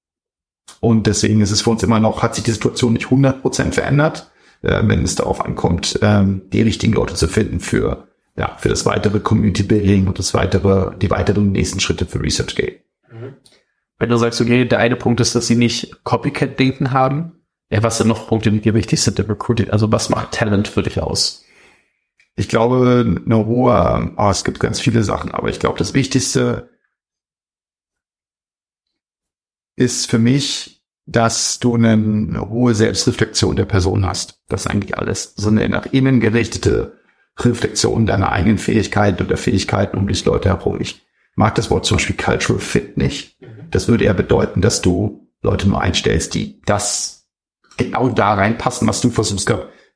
B: und deswegen ist es für uns immer noch, hat sich die Situation nicht 100% verändert, äh, wenn es darauf ankommt, ähm, die richtigen Leute zu finden für, ja, für das weitere Community Building und das weitere, die weiteren nächsten Schritte für ResearchGate.
A: Mhm. Wenn du sagst, okay, der eine Punkt ist, dass sie nicht Copycat-Denken haben, ja, was sind noch Punkte, die wichtig sind im Recruiting? Also was macht Talent für dich aus?
B: Ich glaube, eine hohe, oh, es gibt ganz viele Sachen, aber ich glaube, das Wichtigste ist für mich, dass du eine, eine hohe Selbstreflexion der Person hast. Das ist eigentlich alles. So eine nach innen gerichtete Reflexion deiner eigenen Fähigkeiten oder Fähigkeiten um dich Leute herum. Ich mag das Wort zum Beispiel Cultural Fit nicht. Das würde eher bedeuten, dass du Leute nur einstellst, die das genau da reinpassen, was du versuchst.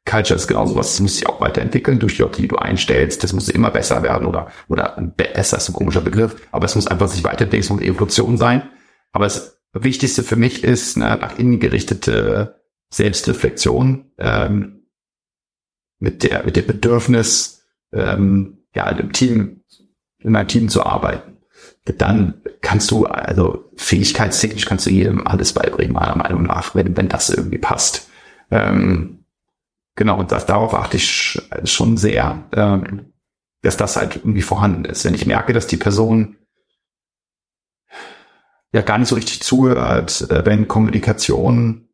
B: Culture ist genau sowas, das muss sich auch weiterentwickeln durch die Leute, die du einstellst. Das muss immer besser werden oder, oder besser ist ein komischer Begriff, aber es muss einfach sich weiterentwickeln, muss Evolution sein. Aber das Wichtigste für mich ist eine nach innen gerichtete Selbstreflexion ähm, mit der mit dem Bedürfnis, ähm, ja, im Team, in einem Team zu arbeiten dann kannst du, also fähigkeitstechnisch kannst du jedem alles beibringen, meiner Meinung nach, wenn, wenn das irgendwie passt. Ähm, genau, und das, darauf achte ich schon sehr, ähm, dass das halt irgendwie vorhanden ist. Wenn ich merke, dass die Person ja gar nicht so richtig zuhört, äh, wenn Kommunikation,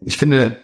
B: ich finde,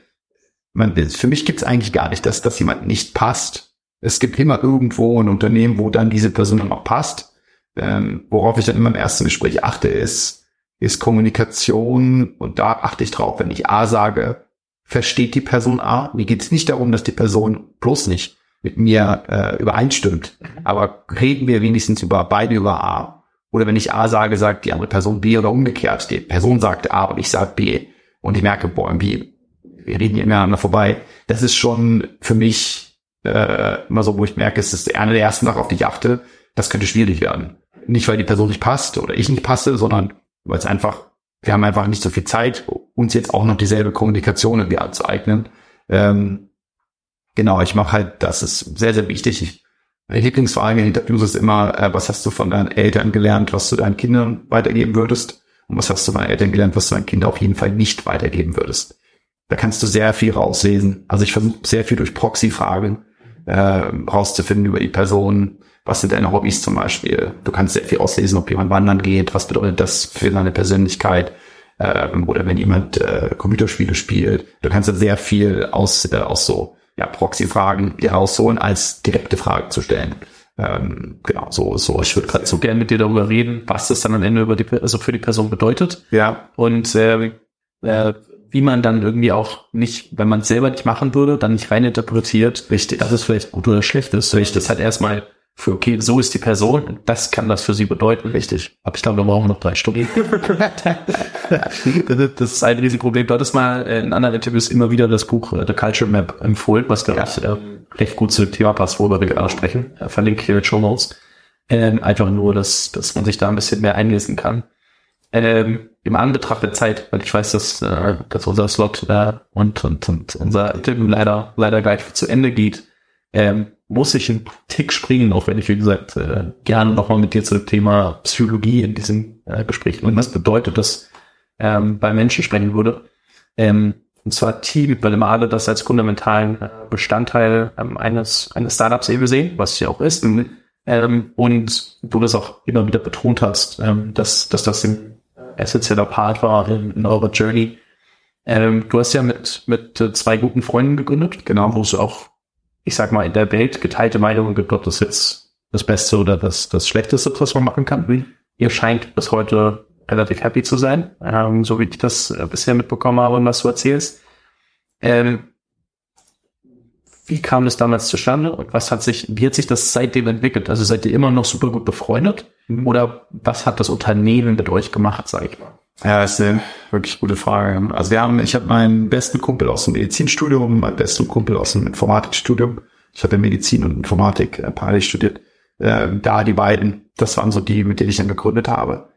B: man, für mich gibt es eigentlich gar nicht, dass, dass jemand nicht passt. Es gibt immer irgendwo ein Unternehmen, wo dann diese Person dann auch passt ähm, worauf ich dann immer im ersten Gespräch achte, ist, ist Kommunikation und da achte ich drauf, wenn ich A sage, versteht die Person A. Mir geht es nicht darum, dass die Person bloß nicht mit mir äh, übereinstimmt, aber reden wir wenigstens über beide über A. Oder wenn ich A sage, sagt die andere Person B oder umgekehrt. Die Person sagt A und ich sage B und ich merke, boah, B, wir reden hier ineinander vorbei. Das ist schon für mich äh, immer so, wo ich merke, es ist eine der ersten Sachen, auf die ich achte. Das könnte schwierig werden nicht weil die Person nicht passt oder ich nicht passe, sondern weil es einfach, wir haben einfach nicht so viel Zeit, uns jetzt auch noch dieselbe Kommunikation irgendwie anzueignen. Ähm, genau, ich mache halt, das ist sehr, sehr wichtig. Ich, meine Lieblingsfrage in Interviews ist immer, äh, was hast du von deinen Eltern gelernt, was du deinen Kindern weitergeben würdest? Und was hast du deinen Eltern gelernt, was du deinen Kindern auf jeden Fall nicht weitergeben würdest? Da kannst du sehr viel rauslesen. Also ich versuche sehr viel durch Proxy-Fragen äh, rauszufinden über die Person, was sind deine Hobbys zum Beispiel? Du kannst sehr viel auslesen, ob jemand wandern geht, was bedeutet das für deine Persönlichkeit? Ähm, oder wenn jemand äh, Computerspiele spielt. Du kannst da sehr viel aus, äh, aus so ja, Proxy-Fragen herausholen, als direkte Fragen zu stellen. Ähm, genau, so, so. Ich würde gerade so gerne mit dir darüber reden, was das dann am Ende über die, also für die Person bedeutet. Ja.
A: Und äh, äh, wie man dann irgendwie auch nicht, wenn man es selber nicht machen würde, dann nicht rein interpretiert,
B: richtig,
A: dass es vielleicht gut oder schlecht ist. Richtig. Das halt erstmal für, okay, so ist die Person und das kann das für sie bedeuten.
B: Richtig.
A: Aber ich glaube, da brauchen wir noch drei Stunden. das ist ein Riesenproblem. Du hattest mal in anderen Interviews immer wieder das Buch äh, The Culture Map empfohlen, was, ich, ähm, recht gut zu dem Thema passt, worüber wir gerade sprechen. Äh, verlinke ich hier in Show Notes. Ähm, einfach nur, dass, dass man sich da ein bisschen mehr einlesen kann. Ähm, Im Anbetracht der Zeit, weil ich weiß, dass, äh, dass unser Slot äh, und, und, und unser Interview leider, leider gleich zu Ende geht, ähm, muss ich einen Tick springen, auch wenn ich, wie gesagt, äh, gerne nochmal mit dir zu dem Thema Psychologie in diesem äh, Gespräch und was bedeutet das ähm, bei Menschen sprechen würde. Ähm, und zwar Team, weil immer alle das als fundamentalen äh, Bestandteil ähm, eines, eines Startups eben sehen, was es ja auch ist. Mhm. Ähm, und du das auch immer wieder betont hast, ähm, dass, dass das ein essentieller Part war in, in eurer Journey. Ähm, du hast ja mit, mit äh, zwei guten Freunden gegründet, genau, wo es auch ich sag mal, in der Welt geteilte Meinungen gibt, ob das jetzt das Beste oder das, das Schlechteste, was man machen kann. Ihr scheint bis heute relativ happy zu sein, ähm, so wie ich das äh, bisher mitbekommen habe und was du erzählst. Ähm, wie kam das damals zustande und was hat sich, wie hat sich das seitdem entwickelt? Also seid ihr immer noch super gut befreundet? Mhm. Oder was hat das Unternehmen mit euch gemacht, sag ich mal?
B: Ja, ist eine wirklich gute Frage. Also wir haben, ich habe meinen besten Kumpel aus dem Medizinstudium, meinen besten Kumpel aus dem Informatikstudium. Ich habe Medizin und Informatik äh, parallel studiert. Äh, da die beiden, das waren so die, mit denen ich dann gegründet habe.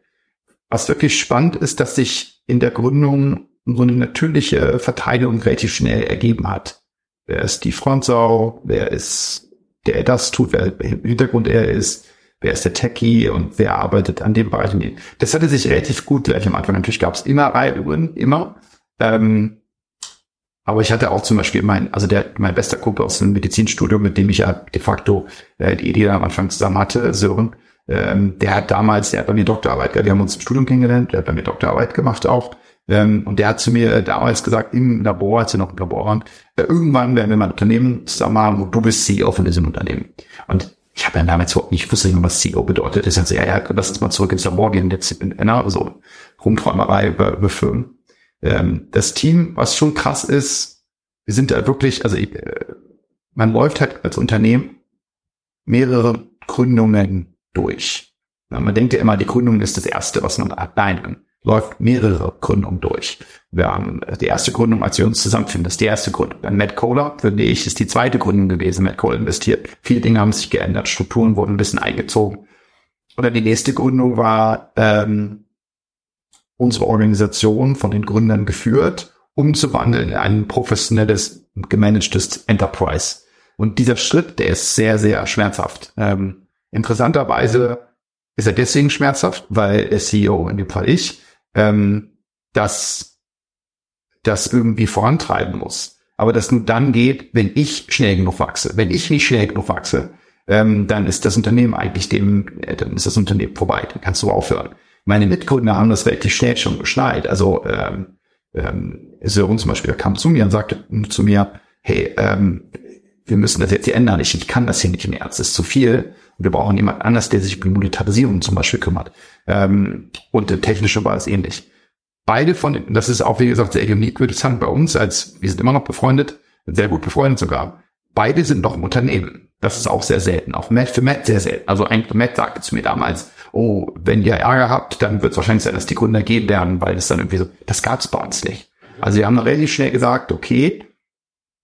B: Was wirklich spannend ist, dass sich in der Gründung so eine natürliche Verteilung relativ schnell ergeben hat. Wer ist die Frontsau? Wer ist der das tut? Wer im Hintergrund er ist? Wer ist der Techie und wer arbeitet an dem Bereich. Das hatte sich relativ gut gleich am Anfang. Natürlich gab es immer Reibungen, immer. Ähm, aber ich hatte auch zum Beispiel mein, also der, mein bester Kumpel aus dem Medizinstudium, mit dem ich ja de facto äh, die Idee am Anfang zusammen hatte, Sören, ähm, der hat damals, der hat bei mir Doktorarbeit, wir haben uns im Studium kennengelernt, der hat bei mir Doktorarbeit gemacht auch. Ähm, und der hat zu mir damals gesagt, im Labor, als er noch im Labor war, äh, irgendwann werden wir mal ein Unternehmen zusammen haben, wo du bist CEO von diesem Unternehmen. Und ich habe ja damals überhaupt nicht, wusste nicht, was CEO bedeutet. Das heißt, ja, ja, lass uns mal zurück ins Labor gehen, in einer so Rumträumerei über, über Firmen. Ähm, das Team, was schon krass ist, wir sind da wirklich, also ich, äh, man läuft halt als Unternehmen mehrere Gründungen durch. Man denkt ja immer, die Gründung ist das Erste, was man hat. Nein, läuft mehrere Gründungen durch. Wir haben die erste Gründung, als wir uns zusammenfinden, das ist die erste Gründung. Dann Matt Kohler, finde ich, ist die zweite Gründung gewesen. Matt Kohler investiert. Viele Dinge haben sich geändert, Strukturen wurden ein bisschen eingezogen. Oder die nächste Gründung war ähm, unsere Organisation von den Gründern geführt, umzuwandeln in ein professionelles, gemanagtes Enterprise. Und dieser Schritt, der ist sehr, sehr schmerzhaft. Ähm, interessanterweise ist er deswegen schmerzhaft, weil der CEO, in dem Fall ich, ähm, das, das irgendwie vorantreiben muss. Aber das nur dann geht, wenn ich schnell genug wachse. Wenn ich nicht schnell genug wachse, ähm, dann ist das Unternehmen eigentlich dem, äh, dann ist das Unternehmen vorbei. Dann kannst du aufhören. Meine Mitgründer haben das relativ schnell schon geschneit. Also ähm, ähm, Sören zum Beispiel kam zu mir und sagte zu mir, hey, ähm, wir müssen das jetzt hier ändern. Ich, ich kann das hier nicht mehr. Es ist zu viel. Wir brauchen jemand anders, der sich um die Monetarisierung zum Beispiel kümmert. Ähm, und der technische war es ähnlich. Beide von, das ist auch, wie gesagt, sehr unique, würde ich sagen, bei uns, als wir sind immer noch befreundet, sehr gut befreundet sogar. Beide sind noch im Unternehmen. Das ist auch sehr selten. Auch Matt, für Matt sehr selten. Also eigentlich Matt sagte zu mir damals, oh, wenn ihr Ärger habt, dann wird es wahrscheinlich sein, dass die Gründer gehen werden, weil es dann irgendwie so, das gab es bei uns nicht. Also wir haben relativ schnell gesagt, okay,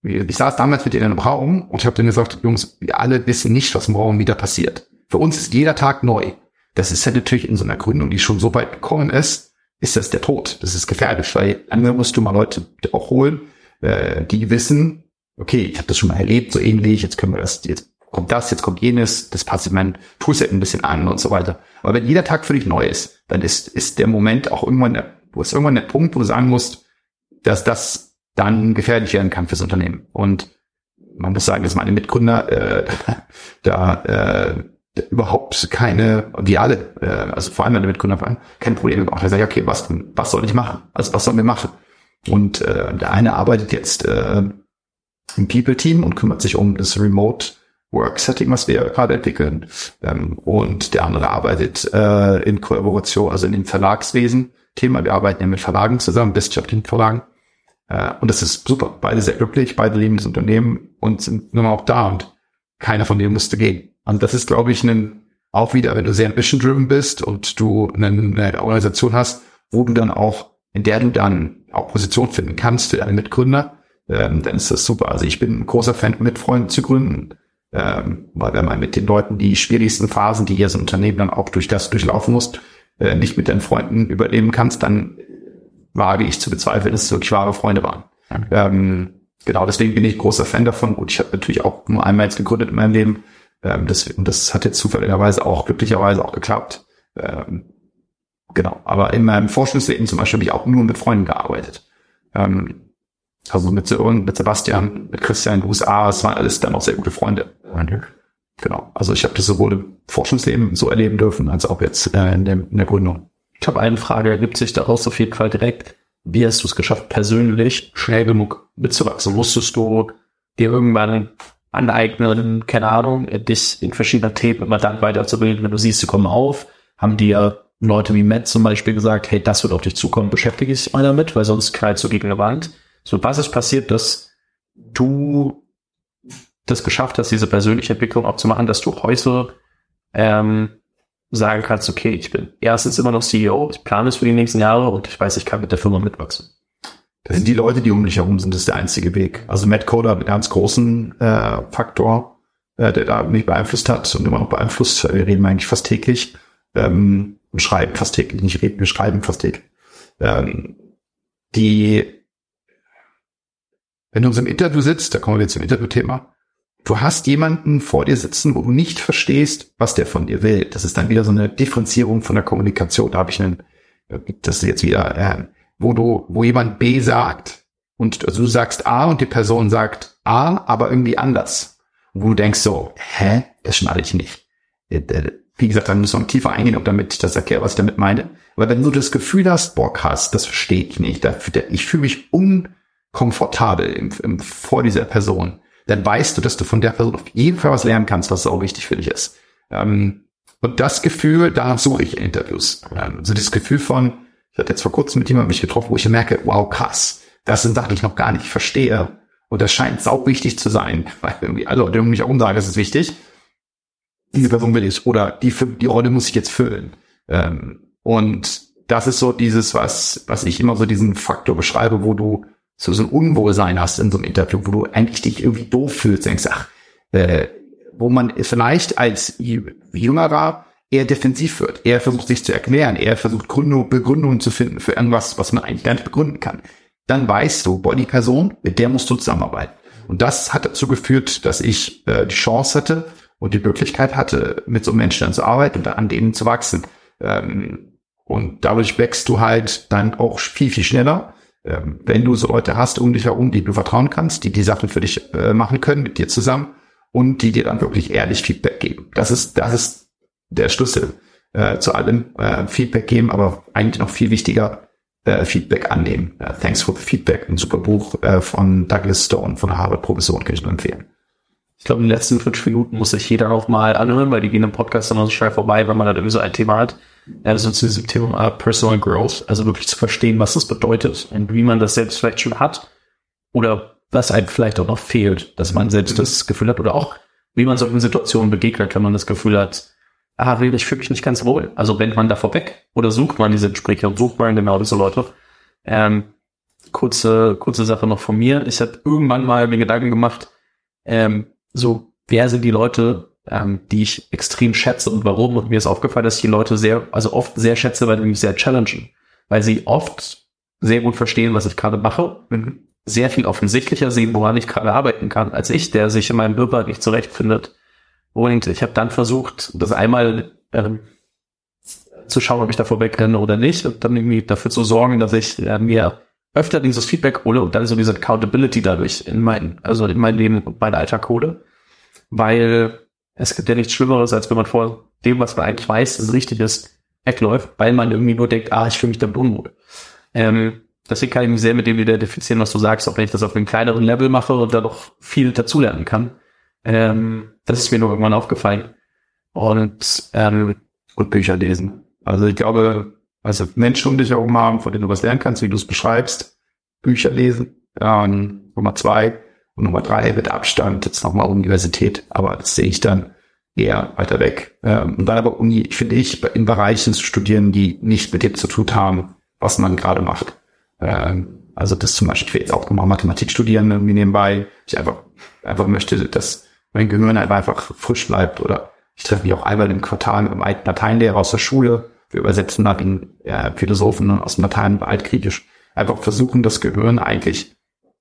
B: ich saß damals mit denen im Raum und ich habe denen gesagt, Jungs, wir alle wissen nicht, was morgen wieder passiert. Für uns ist jeder Tag neu. Das ist ja natürlich in so einer Gründung, die schon so weit gekommen ist, ist das der Tod. Das ist gefährlich, weil dann musst du mal Leute auch holen, äh, die wissen, okay, ich habe das schon mal erlebt, so ähnlich, jetzt können wir das, jetzt kommt das, jetzt kommt jenes, das passt in mein Toolset ein bisschen an und so weiter. Aber wenn jeder Tag für dich neu ist, dann ist, ist der Moment auch irgendwann, wo ist irgendwann der Punkt, wo du sagen musst, dass das dann gefährlich werden kann fürs Unternehmen. Und man muss sagen, dass meine Mitgründer äh, da äh, überhaupt keine, wie alle, äh, also vor allem meine Mitgründer waren, kein Problem gemacht. Er sagt, okay, was, was soll ich machen? Also was sollen wir machen? Und äh, der eine arbeitet jetzt äh, im People-Team und kümmert sich um das Remote Work-Setting, was wir gerade entwickeln. Ähm, und der andere arbeitet äh, in Kollaboration, also in dem Verlagswesen. Thema, wir arbeiten ja mit Verlagen zusammen, wissenschaftlichen Verlagen. Äh, und das ist super. Beide sehr glücklich, beide lieben das Unternehmen und sind nur mal auch da und keiner von denen musste gehen. Also das ist, glaube ich, ein, auch wieder, wenn du sehr ambition-driven bist und du eine, eine Organisation hast, wo du dann auch, in der du dann auch Position finden kannst für deine Mitgründer, ähm, dann ist das super. Also ich bin ein großer Fan, mit Freunden zu gründen, ähm, weil wenn man mit den Leuten die schwierigsten Phasen, die hier so ein Unternehmen dann auch durch das durchlaufen muss, äh, nicht mit deinen Freunden überleben kannst, dann wage ich zu bezweifeln, dass es wirklich wahre Freunde waren. Ähm, genau, deswegen bin ich großer Fan davon. Und ich habe natürlich auch nur einmal jetzt gegründet in meinem Leben. Ähm, das, und das hat jetzt zufälligerweise auch, glücklicherweise auch geklappt. Ähm, genau, aber in meinem Forschungsleben zum Beispiel habe ich auch nur mit Freunden gearbeitet. Ähm, also mit, mit Sebastian, mit Christian in den USA, es waren alles dann auch sehr gute Freunde. Genau. Also ich habe das sowohl im Forschungsleben so erleben dürfen, als auch jetzt äh, in, dem, in der Gründung.
A: Ich habe eine Frage, ergibt sich daraus auf jeden Fall direkt. Wie hast du es geschafft, persönlich schnell genug mitzuwachsen? Musstest du dir irgendwann aneignen, keine Ahnung, dich in verschiedenen Themen immer dann weiterzubilden, wenn du siehst, sie kommen auf? Haben dir Leute wie Matt zum Beispiel gesagt, hey, das wird auf dich zukommen, beschäftige dich mal damit, weil sonst knallst du gegen eine Wand. So, was ist passiert, dass du das geschafft hast, diese persönliche Entwicklung auch zu machen, dass du heute ähm, sagen kannst, okay, ich bin erstens immer noch CEO, ich plane es für die nächsten Jahre und ich weiß, ich kann mit der Firma mitwachsen.
B: Das sind die Leute, die um dich herum sind, das ist der einzige Weg. Also Matt Coder einen ganz großen äh, Faktor, äh, der da mich beeinflusst hat und immer noch beeinflusst. Wir reden eigentlich fast täglich ähm, und schreiben fast täglich, nicht reden, wir schreiben fast täglich. Ähm, die, wenn du uns im Interview sitzt, da kommen wir jetzt zum Interviewthema, du hast jemanden vor dir sitzen, wo du nicht verstehst, was der von dir will. Das ist dann wieder so eine Differenzierung von der Kommunikation. Da habe ich einen, das ist jetzt wieder, äh, wo du, wo jemand B sagt und also du sagst A und die Person sagt A, aber irgendwie anders. Wo du denkst so, hä, das schnalle ich nicht. Äh, wie gesagt, dann müssen wir tiefer eingehen, ob damit das erkläre, was ich damit meine. Aber wenn du das Gefühl hast, Bock hast, das verstehe ich nicht, ich fühle mich unkomfortabel vor dieser Person, dann weißt du, dass du von der Person auf jeden Fall was lernen kannst, was auch wichtig für dich ist. Ähm, und das Gefühl, danach suche ich Interviews. Ähm, also das Gefühl von, ich hatte jetzt vor kurzem mit jemandem mich getroffen, wo ich merke, wow, krass, das sind Sachen, die ich noch gar nicht verstehe. Und das scheint sau wichtig zu sein, weil irgendwie alle Leute um mich herum sagen, das ist wichtig. Diese Person will ich, oder die, die Rolle muss ich jetzt füllen. Ähm, und das ist so dieses, was, was ich immer so diesen Faktor beschreibe, wo du so, so ein Unwohlsein hast in so einem Interview, wo du eigentlich dich irgendwie doof fühlst, denkst, ach, äh, wo man vielleicht als Jüngerer eher defensiv wird. Er versucht sich zu erklären, er versucht Gründung, Begründungen zu finden für irgendwas, was man eigentlich gar nicht begründen kann. Dann weißt du, boah, die Person, mit der musst du zusammenarbeiten. Und das hat dazu geführt, dass ich äh, die Chance hatte und die Möglichkeit hatte, mit so Menschen dann zu arbeiten und an denen zu wachsen. Ähm, und dadurch wächst du halt dann auch viel, viel schneller wenn du so Leute hast um dich herum, die du vertrauen kannst, die die Sachen für dich äh, machen können mit dir zusammen und die dir dann wirklich ehrlich Feedback geben. Das ist, das ist der Schlüssel äh, zu allem. Äh, Feedback geben, aber eigentlich noch viel wichtiger, äh, Feedback annehmen. Uh, Thanks for the Feedback, ein super Buch äh, von Douglas Stone von der Harvard-Professorin, kann ich nur empfehlen.
A: Ich glaube, in den letzten fünf Minuten muss sich jeder noch mal anhören, weil die gehen im Podcast dann so schnell vorbei, wenn man dann irgendwie so ein Thema hat. Ja, das ist zu diesem Thema uh, Personal Growth, also wirklich zu verstehen, was das bedeutet und wie man das selbst vielleicht schon hat oder was einem vielleicht auch noch fehlt, dass man selbst das Gefühl hat oder auch, wie man solchen Situationen begegnet, wenn man das Gefühl hat, ah, ich fühle mich nicht ganz wohl. Also rennt man davor weg oder sucht man diese Gespräche und sucht man genau diese Leute. Ähm, kurze, kurze Sache noch von mir. Ich habe irgendwann mal mir Gedanken gemacht, ähm, so, wer sind die Leute, ähm, die ich extrem schätze und warum. Und mir ist aufgefallen, dass ich die Leute sehr, also oft sehr schätze, weil sie mich sehr challengen. Weil sie oft sehr gut verstehen, was ich gerade mache, sehr viel offensichtlicher sehen, woran ich gerade arbeiten kann, als ich, der sich in meinem Körper nicht zurechtfindet. Und ich habe dann versucht, das einmal ähm, zu schauen, ob ich davor wegrenne oder nicht, und dann irgendwie dafür zu sorgen, dass ich äh, mir öfter dieses Feedback hole und dann so diese Accountability dadurch in mein, also in mein Leben und meinen Alltag hole. Weil es gibt ja nichts Schlimmeres, als wenn man vor dem, was man eigentlich weiß, dass es richtig ist, wegläuft, weil man irgendwie nur denkt, ah, ich fühle mich damit unwohl. Ähm, deswegen kann ich mich sehr mit dem identifizieren, was du sagst, auch wenn ich das auf einem kleineren Level mache und da noch viel dazulernen kann. Ähm, das ist mir nur irgendwann aufgefallen. Und, ähm, und Bücher lesen. Also ich glaube, also Menschen um dich herum haben, von denen du was lernen kannst, wie du es beschreibst, Bücher lesen. Ähm, Nummer zwei, und Nummer drei mit Abstand jetzt nochmal Universität. Aber das sehe ich dann
B: eher weiter weg. Ähm, und dann aber Uni, finde ich, in Bereichen zu studieren, die nicht mit dem zu tun haben, was man gerade macht. Ähm, also das zum Beispiel, ich will jetzt auch nochmal Mathematik studieren, irgendwie nebenbei. Ich einfach, einfach möchte, dass mein Gehirn einfach frisch bleibt oder ich treffe mich auch einmal im Quartal mit einem alten Lateinlehrer aus der Schule. Wir übersetzen dann in ja, Philosophen aus dem Latein altgriechisch. Einfach versuchen, das Gehirn eigentlich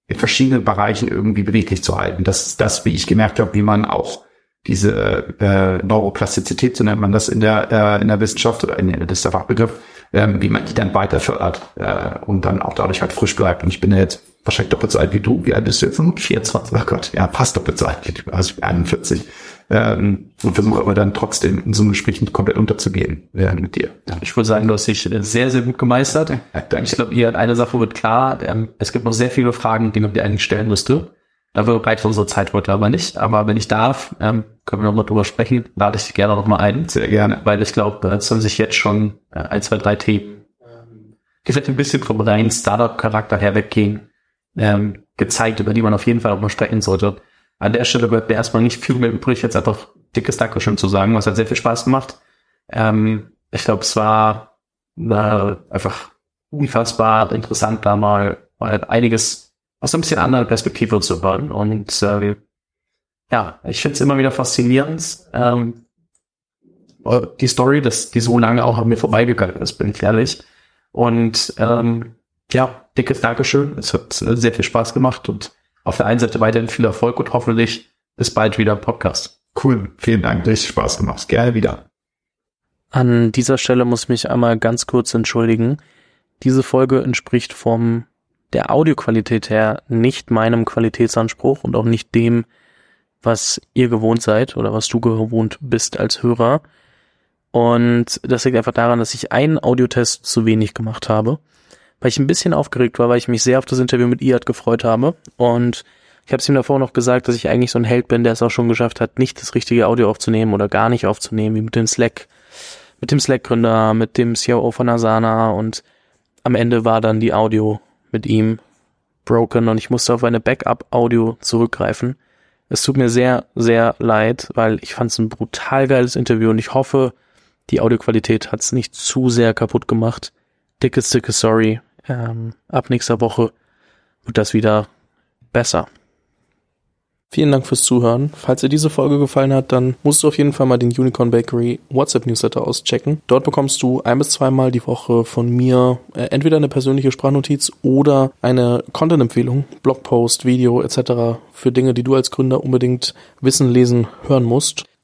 B: in verschiedenen Bereichen irgendwie beweglich zu halten. Das ist das, wie ich gemerkt habe, wie man auch diese äh, Neuroplastizität, so nennt man das in der, äh, in der Wissenschaft oder in, das ist der Fachbegriff, ähm, wie man die dann weiter fördert äh, und dann auch dadurch halt frisch bleibt. Und ich bin ja jetzt wahrscheinlich doppelt so alt wie du. Wie alt bist du jetzt? 24. Oh Gott, ja, passt doppelt so alt wie du. Also ich bin 41. Ähm, und versuche aber dann trotzdem in so einem Gespräch nicht komplett unterzugehen äh, mit dir.
A: Ich würde sagen, du hast dich sehr, sehr gut gemeistert. Ja, ich glaube, hier hat eine Sache wird klar. Ähm, es gibt noch sehr viele Fragen, die man dir eigentlich stellen müsste. Da wir bereit für unsere Zeit heute aber nicht. Aber wenn ich darf, ähm, können wir noch mal drüber sprechen. Lade ich dich gerne noch mal ein.
B: Sehr gerne.
A: Weil ich glaube, es haben sich jetzt schon äh, ein, zwei, drei Themen, ähm, die vielleicht ein bisschen vom reinen Startup-Charakter her weggehen, ähm, gezeigt, über die man auf jeden Fall auch mal sprechen sollte. An der Stelle bleibt mir erstmal nicht viel mehr übrig, jetzt einfach dickes Dankeschön zu sagen, was hat sehr viel Spaß gemacht. Ähm, ich glaube, es war, war einfach unfassbar interessant, da mal, mal einiges aus ein bisschen anderen Perspektive zu hören. Und äh, ja, ich finde es immer wieder faszinierend. Ähm, die Story, dass die so lange auch an mir vorbeigegangen ist, bin ich ehrlich. Und ähm, ja, dickes Dankeschön. Es hat äh, sehr viel Spaß gemacht und auf der einen Seite weiterhin viel Erfolg und hoffentlich bis bald wieder im Podcast.
B: Cool, vielen Dank, richtig Spaß gemacht. Gerne wieder.
A: An dieser Stelle muss ich mich einmal ganz kurz entschuldigen. Diese Folge entspricht vom der Audioqualität her nicht meinem Qualitätsanspruch und auch nicht dem, was ihr gewohnt seid oder was du gewohnt bist als Hörer. Und das liegt einfach daran, dass ich einen Audiotest zu wenig gemacht habe, weil ich ein bisschen aufgeregt war, weil ich mich sehr auf das Interview mit Iad gefreut habe. Und ich habe es ihm davor noch gesagt, dass ich eigentlich so ein Held bin, der es auch schon geschafft hat, nicht das richtige Audio aufzunehmen oder gar nicht aufzunehmen, wie mit dem Slack, mit dem Slack-Gründer, mit dem COO von Asana und am Ende war dann die Audio mit ihm broken und ich musste auf eine Backup-Audio zurückgreifen. Es tut mir sehr, sehr leid, weil ich fand es ein brutal geiles Interview und ich hoffe, die Audioqualität hat es nicht zu sehr kaputt gemacht. Dickes, dickes Sorry. Ähm, ab nächster Woche wird das wieder besser. Vielen Dank fürs Zuhören. Falls dir diese Folge gefallen hat, dann musst du auf jeden Fall mal den Unicorn Bakery WhatsApp Newsletter auschecken. Dort bekommst du ein bis zweimal die Woche von mir äh, entweder eine persönliche Sprachnotiz oder eine Content-Empfehlung, Blogpost, Video etc. für Dinge, die du als Gründer unbedingt wissen, lesen, hören musst.